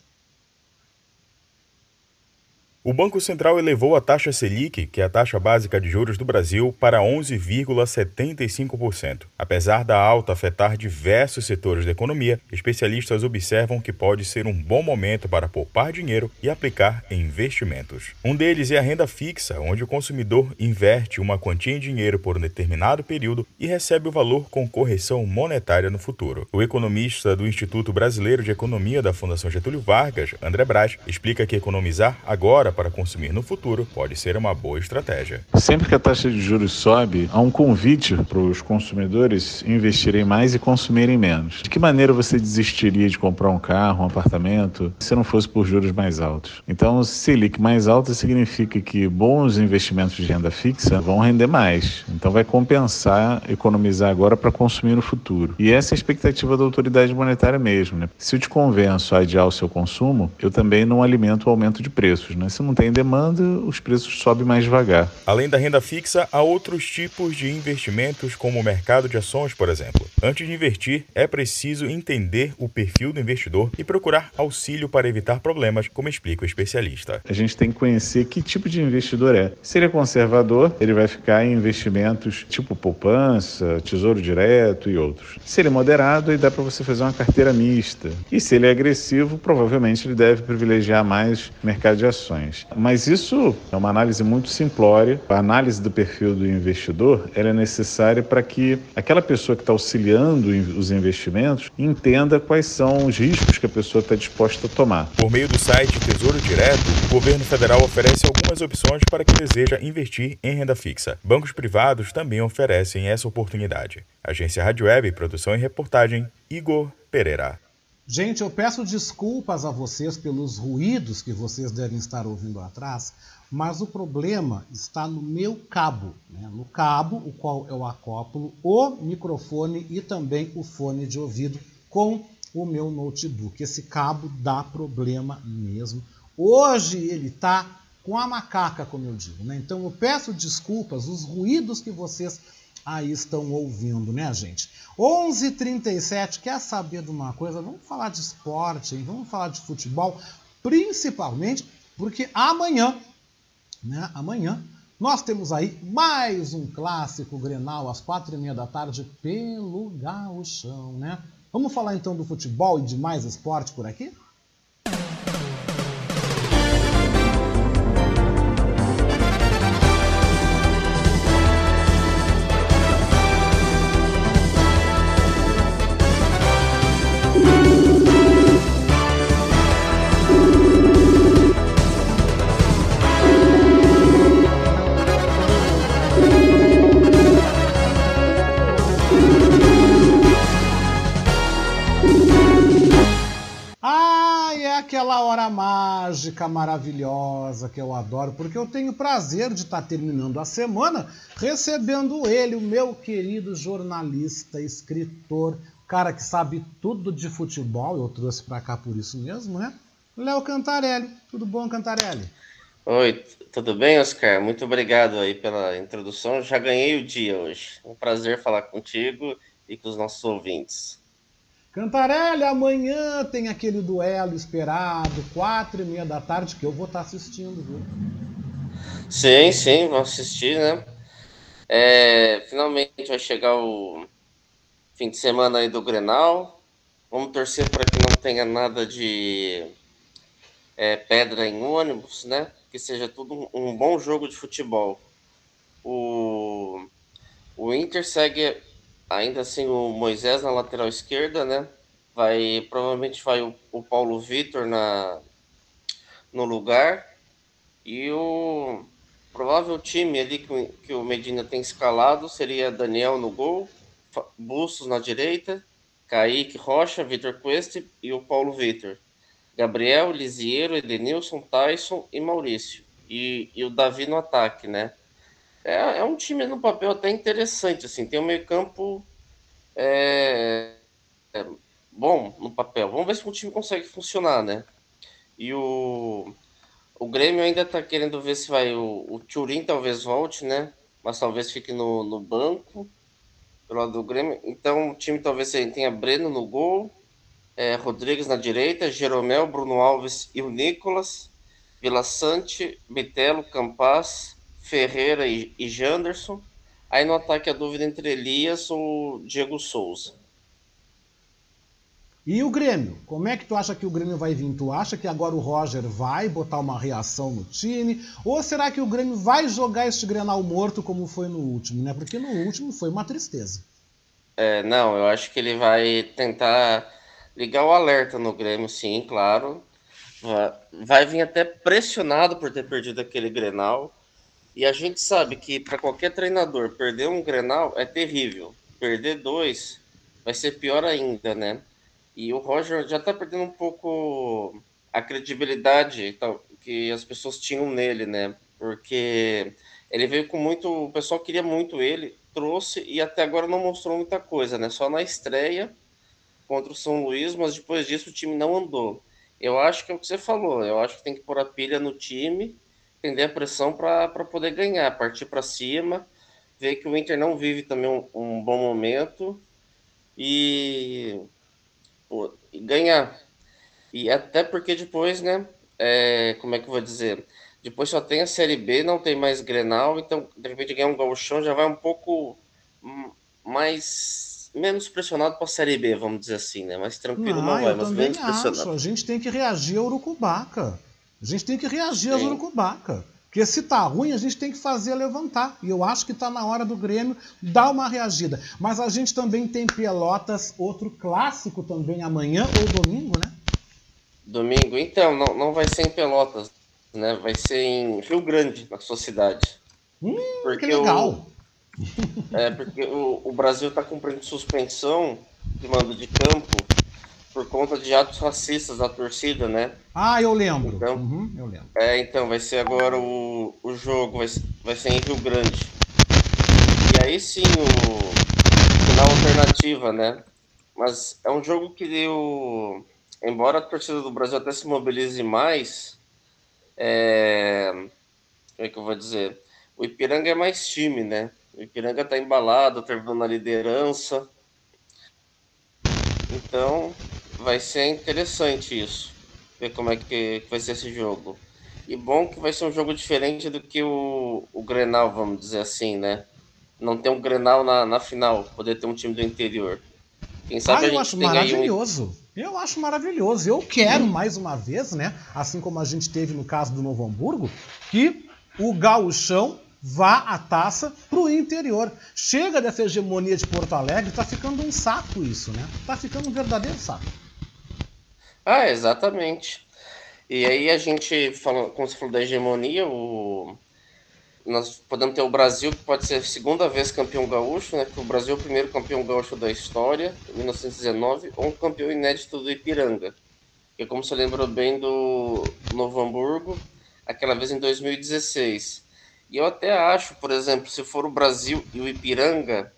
O Banco Central elevou a taxa Selic, que é a taxa básica de juros do Brasil, para 11,75%. Apesar da alta afetar diversos setores da economia, especialistas observam que pode ser um bom momento para poupar dinheiro e aplicar em investimentos. Um deles é a renda fixa, onde o consumidor inverte uma quantia em dinheiro por um determinado período e recebe o valor com correção monetária no futuro. O economista do Instituto Brasileiro de Economia da Fundação Getúlio Vargas, André Braz, explica que economizar agora para consumir no futuro pode ser uma boa estratégia. Sempre que a taxa de juros sobe, há um convite para os consumidores investirem mais e consumirem menos. De que maneira você desistiria de comprar um carro, um apartamento, se não fosse por juros mais altos? Então, Selic mais alta significa que bons investimentos de renda fixa vão render mais. Então, vai compensar economizar agora para consumir no futuro. E essa é a expectativa da autoridade monetária mesmo. Né? Se eu te convenço a adiar o seu consumo, eu também não alimento o aumento de preços. Né? Se não tem demanda, os preços sobem mais devagar. Além da renda fixa, há outros tipos de investimentos, como o mercado de ações, por exemplo. Antes de investir, é preciso entender o perfil do investidor e procurar auxílio para evitar problemas, como explica o especialista. A gente tem que conhecer que tipo de investidor é. Se ele é conservador, ele vai ficar em investimentos tipo poupança, tesouro direto e outros. Se ele é moderado, aí dá para você fazer uma carteira mista. E se ele é agressivo, provavelmente ele deve privilegiar mais mercado de ações. Mas isso é uma análise muito simplória. A análise do perfil do investidor é necessária para que aquela pessoa que está auxiliando os investimentos entenda quais são os riscos que a pessoa está disposta a tomar. Por meio do site Tesouro Direto, o governo federal oferece algumas opções para quem deseja investir em renda fixa. Bancos privados também oferecem essa oportunidade. Agência Rádio Web, produção e reportagem, Igor Pereira. Gente, eu peço desculpas a vocês pelos ruídos que vocês devem estar ouvindo atrás, mas o problema está no meu cabo, né? no cabo, o qual eu acoplo o microfone e também o fone de ouvido com o meu notebook. Esse cabo dá problema mesmo. Hoje ele está com a macaca, como eu digo. Né? Então eu peço desculpas, os ruídos que vocês aí estão ouvindo, né, gente? 11:37 quer saber de uma coisa? Vamos falar de esporte, hein? vamos falar de futebol, principalmente porque amanhã, né? Amanhã nós temos aí mais um clássico Grenal às quatro e meia da tarde pelo Gauchão, né? Vamos falar então do futebol e de mais esporte por aqui? Mágica, maravilhosa que eu adoro, porque eu tenho prazer de estar terminando a semana recebendo ele, o meu querido jornalista, escritor, cara que sabe tudo de futebol, eu trouxe para cá por isso mesmo, né? Léo Cantarelli. Tudo bom, Cantarelli? Oi, tudo bem, Oscar? Muito obrigado aí pela introdução. Já ganhei o dia hoje. Um prazer falar contigo e com os nossos ouvintes. Cantarelli, amanhã tem aquele duelo esperado, quatro e meia da tarde, que eu vou estar assistindo, viu? Sim, sim, vamos assistir, né? É, finalmente vai chegar o fim de semana aí do Grenal. Vamos torcer para que não tenha nada de é, pedra em ônibus, né? Que seja tudo um, um bom jogo de futebol. O, o Inter segue ainda assim o Moisés na lateral esquerda, né? Vai provavelmente vai o, o Paulo Vitor na no lugar e o provável time ali que, que o Medina tem escalado seria Daniel no gol, Bustos na direita, Kaique Rocha, Vitor Cuesta e o Paulo Vitor. Gabriel, Lisiero, Edenilson, Tyson e Maurício. E, e o Davi no ataque, né? É, é um time no papel até interessante, assim, tem um meio campo é, é, bom no papel. Vamos ver se o time consegue funcionar, né? E o, o Grêmio ainda tá querendo ver se vai, o, o Turin talvez volte, né? Mas talvez fique no, no banco, pelo lado do Grêmio. Então o time talvez tenha Breno no gol, é, Rodrigues na direita, Jeromel, Bruno Alves e o Nicolas, Vila Sante, Bitelo, Campas, Ferreira e, e Janderson. Aí no ataque a dúvida entre Elias ou Diego Souza. E o Grêmio? Como é que tu acha que o Grêmio vai vir? Tu acha que agora o Roger vai botar uma reação no time? Ou será que o Grêmio vai jogar este Grenal morto como foi no último, né? Porque no último foi uma tristeza. É, não, eu acho que ele vai tentar ligar o alerta no Grêmio, sim, claro. Vai vir até pressionado por ter perdido aquele Grenal. E a gente sabe que para qualquer treinador perder um Grenal é terrível. Perder dois vai ser pior ainda, né? E o Roger já tá perdendo um pouco a credibilidade que as pessoas tinham nele, né? Porque ele veio com muito. O pessoal queria muito ele, trouxe e até agora não mostrou muita coisa, né? Só na estreia contra o São Luís, mas depois disso o time não andou. Eu acho que é o que você falou, eu acho que tem que pôr a pilha no time entender a pressão para poder ganhar, partir para cima, ver que o Inter não vive também um, um bom momento e, pô, e, ganhar. E até porque depois, né, é, como é que eu vou dizer? Depois só tem a Série B, não tem mais Grenal, então de repente ganhar um gauchão já vai um pouco mais menos pressionado para a Série B, vamos dizer assim, né? Mais tranquilo não, não vai, mas menos acho. pressionado. A gente tem que reagir ao Urucubaca. A gente tem que reagir às Urucubaca. Porque se tá ruim, a gente tem que fazer levantar. E eu acho que tá na hora do Grêmio dar uma reagida. Mas a gente também tem Pelotas, outro clássico também amanhã ou domingo, né? Domingo, então, não, não vai ser em Pelotas, né? Vai ser em Rio Grande, na sua cidade. Hum, porque que legal! O, é, porque o, o Brasil tá cumprindo suspensão de mando de campo por conta de atos racistas da torcida, né? Ah, eu lembro. Então, uhum, eu lembro. É, então, vai ser agora o, o jogo, vai, vai ser em Rio Grande. E aí sim, o final alternativa, né? Mas é um jogo que deu. Embora a torcida do Brasil até se mobilize mais, é... como é que eu vou dizer? O Ipiranga é mais time, né? O Ipiranga tá embalado, terminou na liderança. Então, vai ser interessante isso. Ver como é que, vai ser esse jogo. E bom que vai ser um jogo diferente do que o, o Grenal, vamos dizer assim, né? Não ter um Grenal na, na final, poder ter um time do interior. Quem sabe ah, eu acho maravilhoso. Um... Eu acho maravilhoso. Eu quero mais uma vez, né? Assim como a gente teve no caso do Novo Hamburgo, que o gauchão vá a taça pro interior. Chega dessa hegemonia de Porto Alegre, tá ficando um saco isso, né? Tá ficando um verdadeiro saco. Ah, exatamente. E aí a gente, falou, como você falou da hegemonia, o... nós podemos ter o Brasil, que pode ser a segunda vez campeão gaúcho, né? Que o Brasil é o primeiro campeão gaúcho da história, em 1919, ou um campeão inédito do Ipiranga. Porque como você lembrou bem do Novo Hamburgo, aquela vez em 2016. E eu até acho, por exemplo, se for o Brasil e o Ipiranga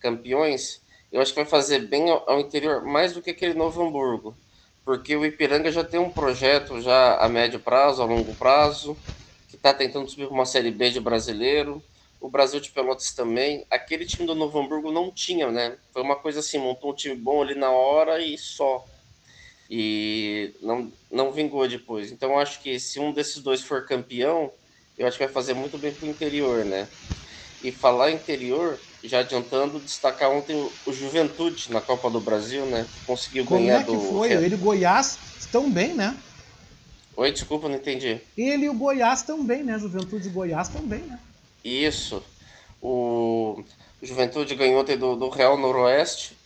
campeões, eu acho que vai fazer bem ao interior mais do que aquele Novo Hamburgo. Porque o Ipiranga já tem um projeto já a médio prazo, a longo prazo, que está tentando subir para uma Série B de brasileiro. O Brasil de Pelotas também. Aquele time do Novo Hamburgo não tinha, né? Foi uma coisa assim, montou um time bom ali na hora e só. E não, não vingou depois. Então acho que se um desses dois for campeão, eu acho que vai fazer muito bem pro interior, né? E falar interior, já adiantando, destacar ontem o Juventude na Copa do Brasil, né? Conseguiu Como ganhar é que do. foi? Ele e o Goiás estão bem, né? Oi, desculpa, não entendi. Ele e o Goiás bem, né? Juventude e Goiás bem, né? Isso. O Juventude ganhou ontem do, do Real Noroeste,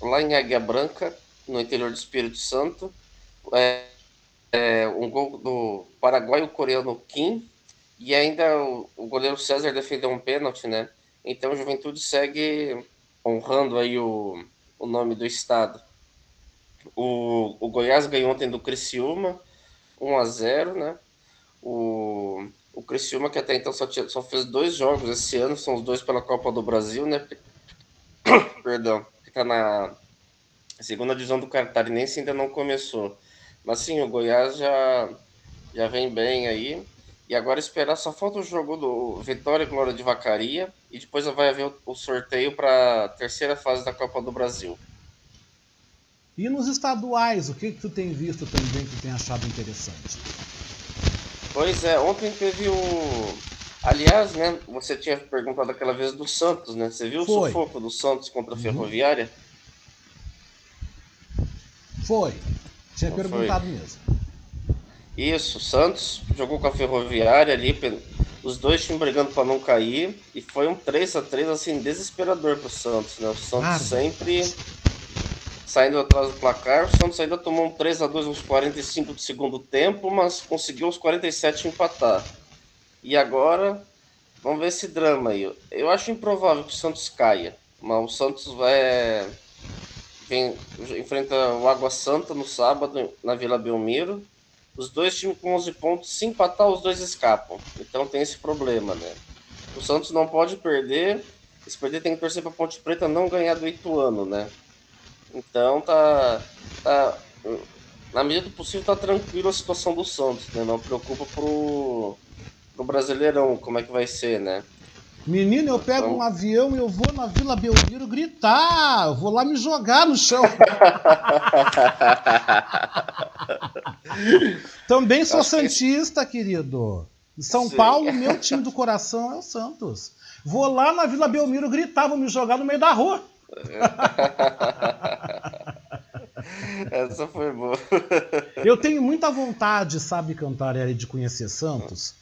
lá em Águia Branca, no interior do Espírito Santo. É, é, um gol do paraguaio coreano Kim. E ainda o, o goleiro César defendeu um pênalti, né? Então o Juventude segue honrando aí o, o nome do estado. O, o Goiás ganhou ontem do Criciúma, 1 a 0 né? O, o Criciúma, que até então só, tinha, só fez dois jogos esse ano, são os dois pela Copa do Brasil, né? Perdão, que tá na segunda divisão do Catarinense ainda não começou. Mas sim, o Goiás já, já vem bem aí. E agora esperar, só falta o jogo do Vitória e Glória de Vacaria. E depois vai haver o sorteio para a terceira fase da Copa do Brasil. E nos estaduais, o que, que tu tem visto também que tu tem achado interessante? Pois é, ontem teve o. Aliás, né, você tinha perguntado aquela vez do Santos, né? Você viu Foi. o sufoco do Santos contra a Ferroviária? Foi. Tinha Não perguntado foi. mesmo. Isso, o Santos jogou com a Ferroviária ali, os dois times brigando para não cair, e foi um 3 a 3 assim, desesperador pro Santos, né? O Santos Claro. sempre saindo atrás do placar, o Santos ainda tomou um 3 a 2 nos 45 do segundo tempo, mas conseguiu os 47 empatar. E agora, vamos ver esse drama aí. Eu acho improvável que o Santos caia, mas o Santos vai vem, enfrenta o Água Santa no sábado na Vila Belmiro. Os dois times com 11 pontos, se empatar, os dois escapam. Então tem esse problema, né? O Santos não pode perder. Se perder, tem que torcer para Ponte Preta não ganhar do Ituano, né? Então tá, tá. Na medida do possível, tá tranquilo a situação do Santos, né? Não preocupa pro, pro Brasileirão como é que vai ser, né? Menino, eu pego um avião e eu vou na Vila Belmiro gritar. Eu vou lá me jogar no chão. Também sou que- santista, querido. Em São Sim. Paulo, meu time do coração é o Santos. Vou lá na Vila Belmiro gritar, vou me jogar no meio da rua. Essa foi boa. Eu tenho muita vontade, sabe, Cantarelli, de conhecer Santos,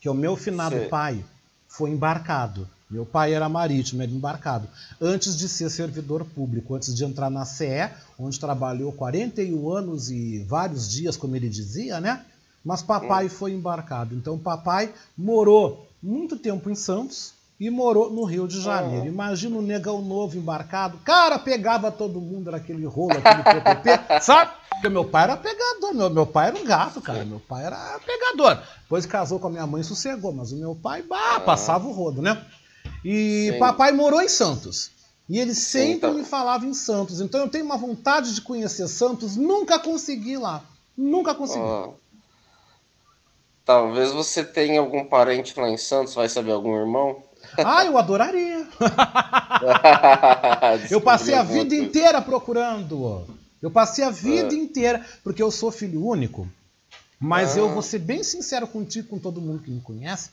que o meu finado Sei. pai foi embarcado. Meu pai era marítimo, era embarcado. Antes de ser servidor público, antes de entrar na CE, onde trabalhou 41 anos e vários dias, como ele dizia, né? Mas papai foi embarcado. Então papai morou muito tempo em Santos e morou no Rio de Janeiro. Imagina o negão novo embarcado. Cara, pegava todo mundo, era aquele rolo, aquele PPP, sabe? Porque meu pai era pegador, meu, meu pai era um gato, cara. Meu pai era pegador. Depois casou com a minha mãe, sossegou, mas o meu pai, bah, passava o rodo, né? E Sim. papai morou em Santos. E ele sempre então. me falava em Santos. Então eu tenho uma vontade de conhecer Santos, nunca consegui lá. Nunca consegui. Talvez você tenha algum parente lá em Santos, vai saber algum irmão? Ah, eu adoraria. Eu passei a vida inteira procurando. Eu passei a vida É. inteira, porque eu sou filho único. Mas Ah. eu vou ser bem sincero contigo, com todo mundo que me conhece.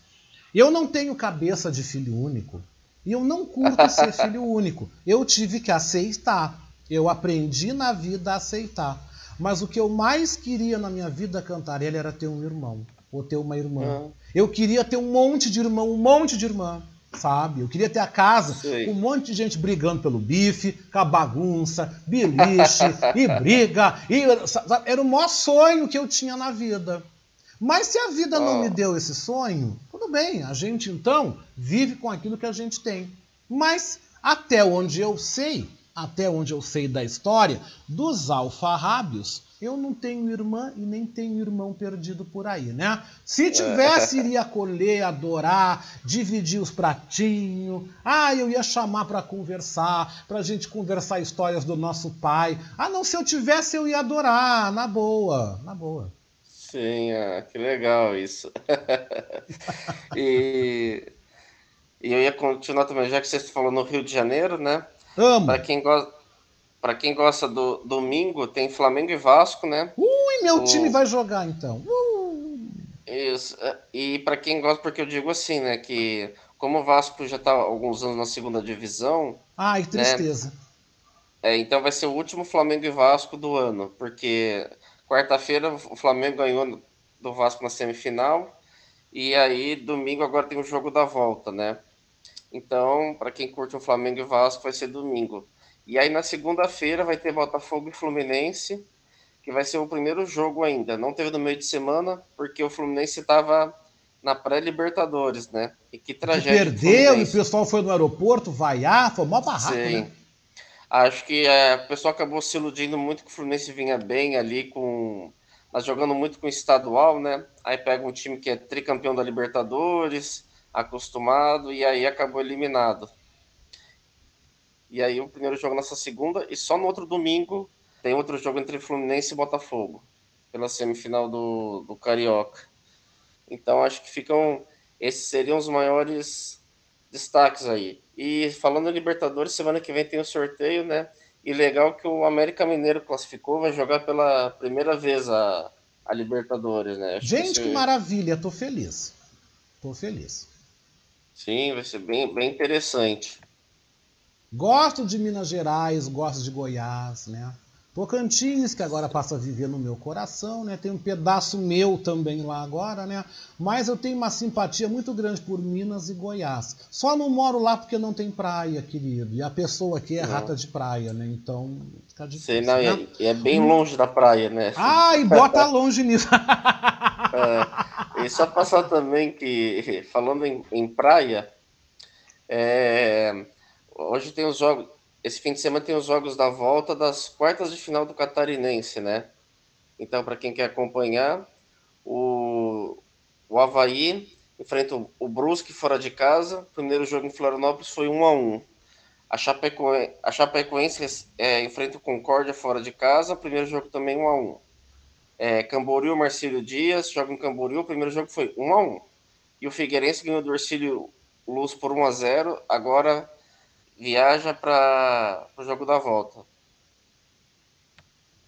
Eu não tenho cabeça de filho único. E eu não curto ser filho único. Eu tive que aceitar. Eu aprendi na vida a aceitar. Mas o que eu mais queria na minha vida, Cantarelli, era ter um irmão. Ou ter uma irmã. Ah. Eu queria ter um monte de irmão, um monte de irmã. Sabe? Eu queria ter a casa Sei. com um monte de gente brigando pelo bife, com a bagunça, beliche, e briga. E, sabe? Era o maior sonho que eu tinha na vida. Mas se a vida não Ah. me deu esse sonho, tudo bem, a gente então vive com aquilo que a gente tem. Mas até onde eu sei, até onde eu sei da história, dos alfarrábios, eu não tenho irmã e nem tenho irmão perdido por aí, né? Se tivesse, iria colher, adorar, dividir os pratinhos. Ah, eu ia chamar para conversar, pra gente conversar histórias do nosso pai. Ah, não, se eu tivesse, eu ia adorar, na boa, na boa. Sim, ah, que legal isso. e, e eu ia continuar também, já que você falou no Rio de Janeiro, né? Amo. Para quem gosta para quem gosta do domingo, tem Flamengo e Vasco, né? Ui, meu O- time vai jogar então. Uh. Isso. é, E para quem gosta, porque eu digo assim, né, que como o Vasco já tá há alguns anos na segunda divisão, Ai, que né, tristeza. é, então vai ser o último Flamengo e Vasco do ano, porque quarta-feira o Flamengo ganhou do Vasco na semifinal e aí domingo agora tem o jogo da volta, né? Então, para quem curte o Flamengo e Vasco, vai ser domingo. E aí na segunda-feira vai ter Botafogo e Fluminense, que vai ser o primeiro jogo ainda. Não teve no meio de semana, porque o Fluminense estava na pré-Libertadores, né? E que tragédia. do perdeu e o pessoal foi no aeroporto vaiar, foi mó barraco, Sim. né? Acho que é, o pessoal acabou se iludindo muito que o Fluminense vinha bem ali com. Mas jogando muito com o estadual, né? Aí pega um time que é tricampeão da Libertadores, acostumado, e aí acabou eliminado. E aí o primeiro jogo nessa segunda, e só no outro domingo tem outro jogo entre Fluminense e Botafogo, pela semifinal do, do Carioca. Então acho que ficam. Esses seriam os maiores destaques aí. E falando em Libertadores, semana que vem tem o sorteio, né? E legal que o América Mineiro classificou, vai jogar pela primeira vez a, a Libertadores, né? Acho Gente, esse- que maravilha, tô feliz. Tô feliz. Sim, vai ser bem, bem interessante. Gosto de Minas Gerais, gosto de Goiás, né? Tocantins, que agora passa a viver no meu coração, né? Tem um pedaço meu também lá agora, né? Mas eu tenho uma simpatia muito grande por Minas e Goiás. Só não moro lá porque não tem praia, querido. E a pessoa aqui é Não. rata de praia, né? Então fica difícil. Sei, não, né? e é, e é bem longe da praia, né? Ai, bota longe nisso. É, e só passar também que, falando em, em praia, é, hoje tem os jogos, esse fim de semana tem os jogos da volta das quartas de final do Catarinense, né? Então, para quem quer acompanhar, o, o Havaí enfrenta o, Brusque fora de casa. Primeiro jogo em Florianópolis foi 1 a 1 a, Chapecoen- a Chapecoense é, enfrenta o Concórdia fora de casa. Primeiro jogo também 1 a 1 é, Camboriú, Marcílio Dias, joga em Camboriú. Primeiro jogo foi 1 a 1 E o Figueirense ganhou do Ercílio Luz por 1 a 0 Agora viaja para o jogo da volta.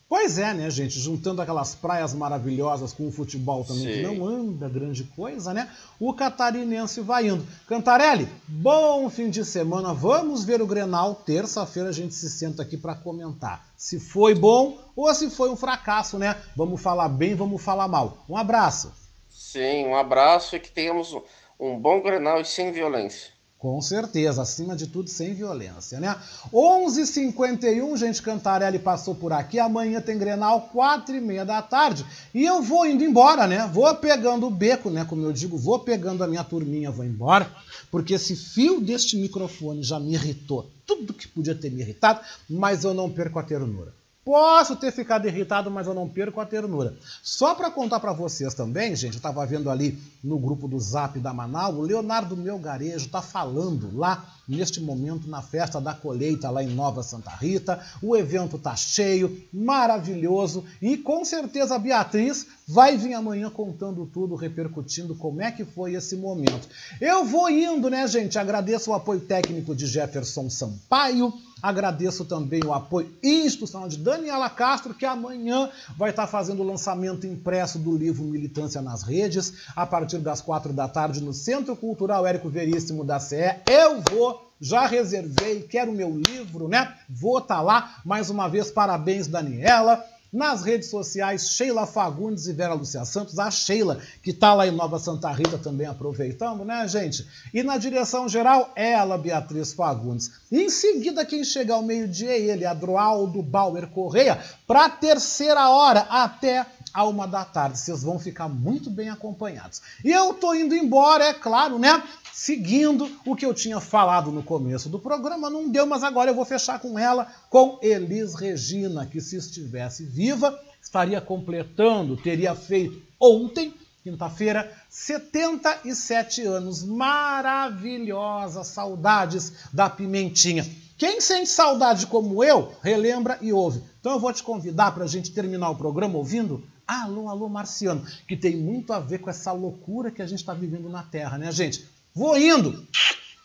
Pois é, né, gente? Juntando aquelas praias maravilhosas com o futebol também, que Sim. não anda grande coisa, né? O catarinense vai indo. Cantarelli, bom fim de semana. Vamos ver o Grenal. Terça-feira a gente se senta aqui para comentar se foi bom ou se foi um fracasso, né? Vamos falar bem, vamos falar mal. Um abraço. Sim, um abraço e que tenhamos um- um bom Grenal e sem violência. Com certeza, acima de tudo, sem violência, né? 11h51, gente, Cantarelli passou por aqui. Amanhã tem Grenal, 4h30 da tarde. E eu vou indo embora, né? Vou pegando o beco, né? Como eu digo, vou pegando a minha turminha, vou embora. Porque esse fio deste microfone já me irritou. Tudo que podia ter me irritado, mas eu não perco a ternura. Posso ter ficado irritado, mas eu não perco a ternura. Só para contar para vocês também, gente, eu estava vendo ali no grupo do Zap da Manaus, o Leonardo Melgarejo está falando lá neste momento na festa da colheita lá em Nova Santa Rita. O evento tá cheio, maravilhoso e com certeza a Beatriz vai vir amanhã contando tudo, repercutindo como é que foi esse momento. Eu vou indo, né, gente? Agradeço o apoio técnico de Jefferson Sampaio. Agradeço também o apoio institucional de Daniela Castro, que amanhã vai estar fazendo o lançamento impresso do livro Militância nas Redes, a partir das quatro da tarde, no Centro Cultural Érico Veríssimo da CE. Eu vou, já reservei, quero o meu livro, né? Vou estar lá. Mais uma vez, parabéns, Daniela. Nas redes sociais, Sheila Fagundes e Vera Lúcia Santos, a Sheila, que está lá em Nova Santa Rita também aproveitando, né, gente? E na direção geral, ela, Beatriz Fagundes. E em seguida, quem chega ao meio-dia é ele, Adroaldo Bauer Correia, para a terceira hora, até à uma da tarde. Vocês vão ficar muito bem acompanhados. E eu tô indo embora, é claro, né? Seguindo o que eu tinha falado no começo do programa, não deu, mas agora eu vou fechar com ela, com Elis Regina, que se estivesse viva, estaria completando, teria feito ontem, quinta-feira, 77 anos. Maravilhosa, saudades da Pimentinha. Quem sente saudade como eu, relembra e ouve. Então eu vou te convidar para a gente terminar o programa ouvindo Alô, Alô Marciano, que tem muito a ver com essa loucura que a gente está vivendo na Terra, né, gente? Vou indo!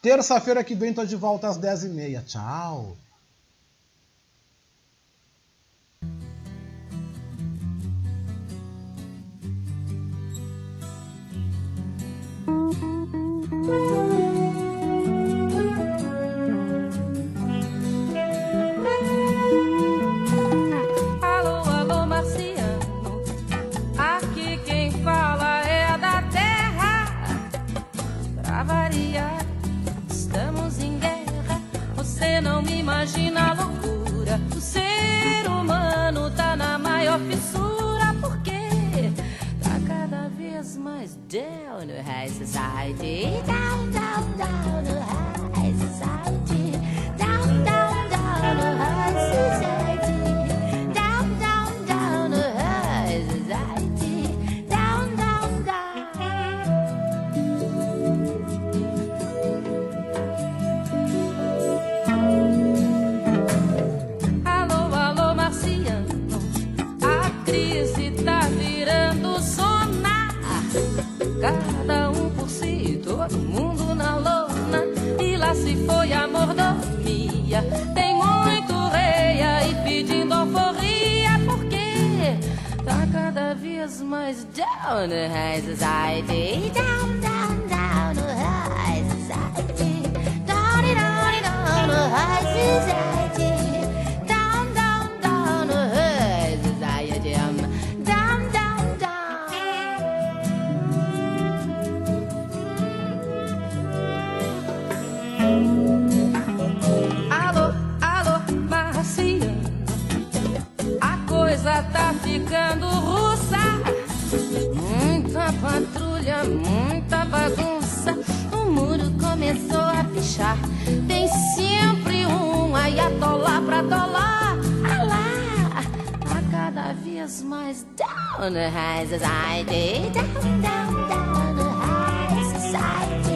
Terça-feira que vem tô de volta às 10h30. Tchau! Alô, O ser humano tá na maior fissura. Porque tá cada vez mais down no high society. Down, down, down no high down no high society. Down, down, down no high society. Down, down, down no high society. A pichar. Tem sempre um ayatolá pra dólar. Ah lá, a cada vez mais down no high society. Down, down, down no high society.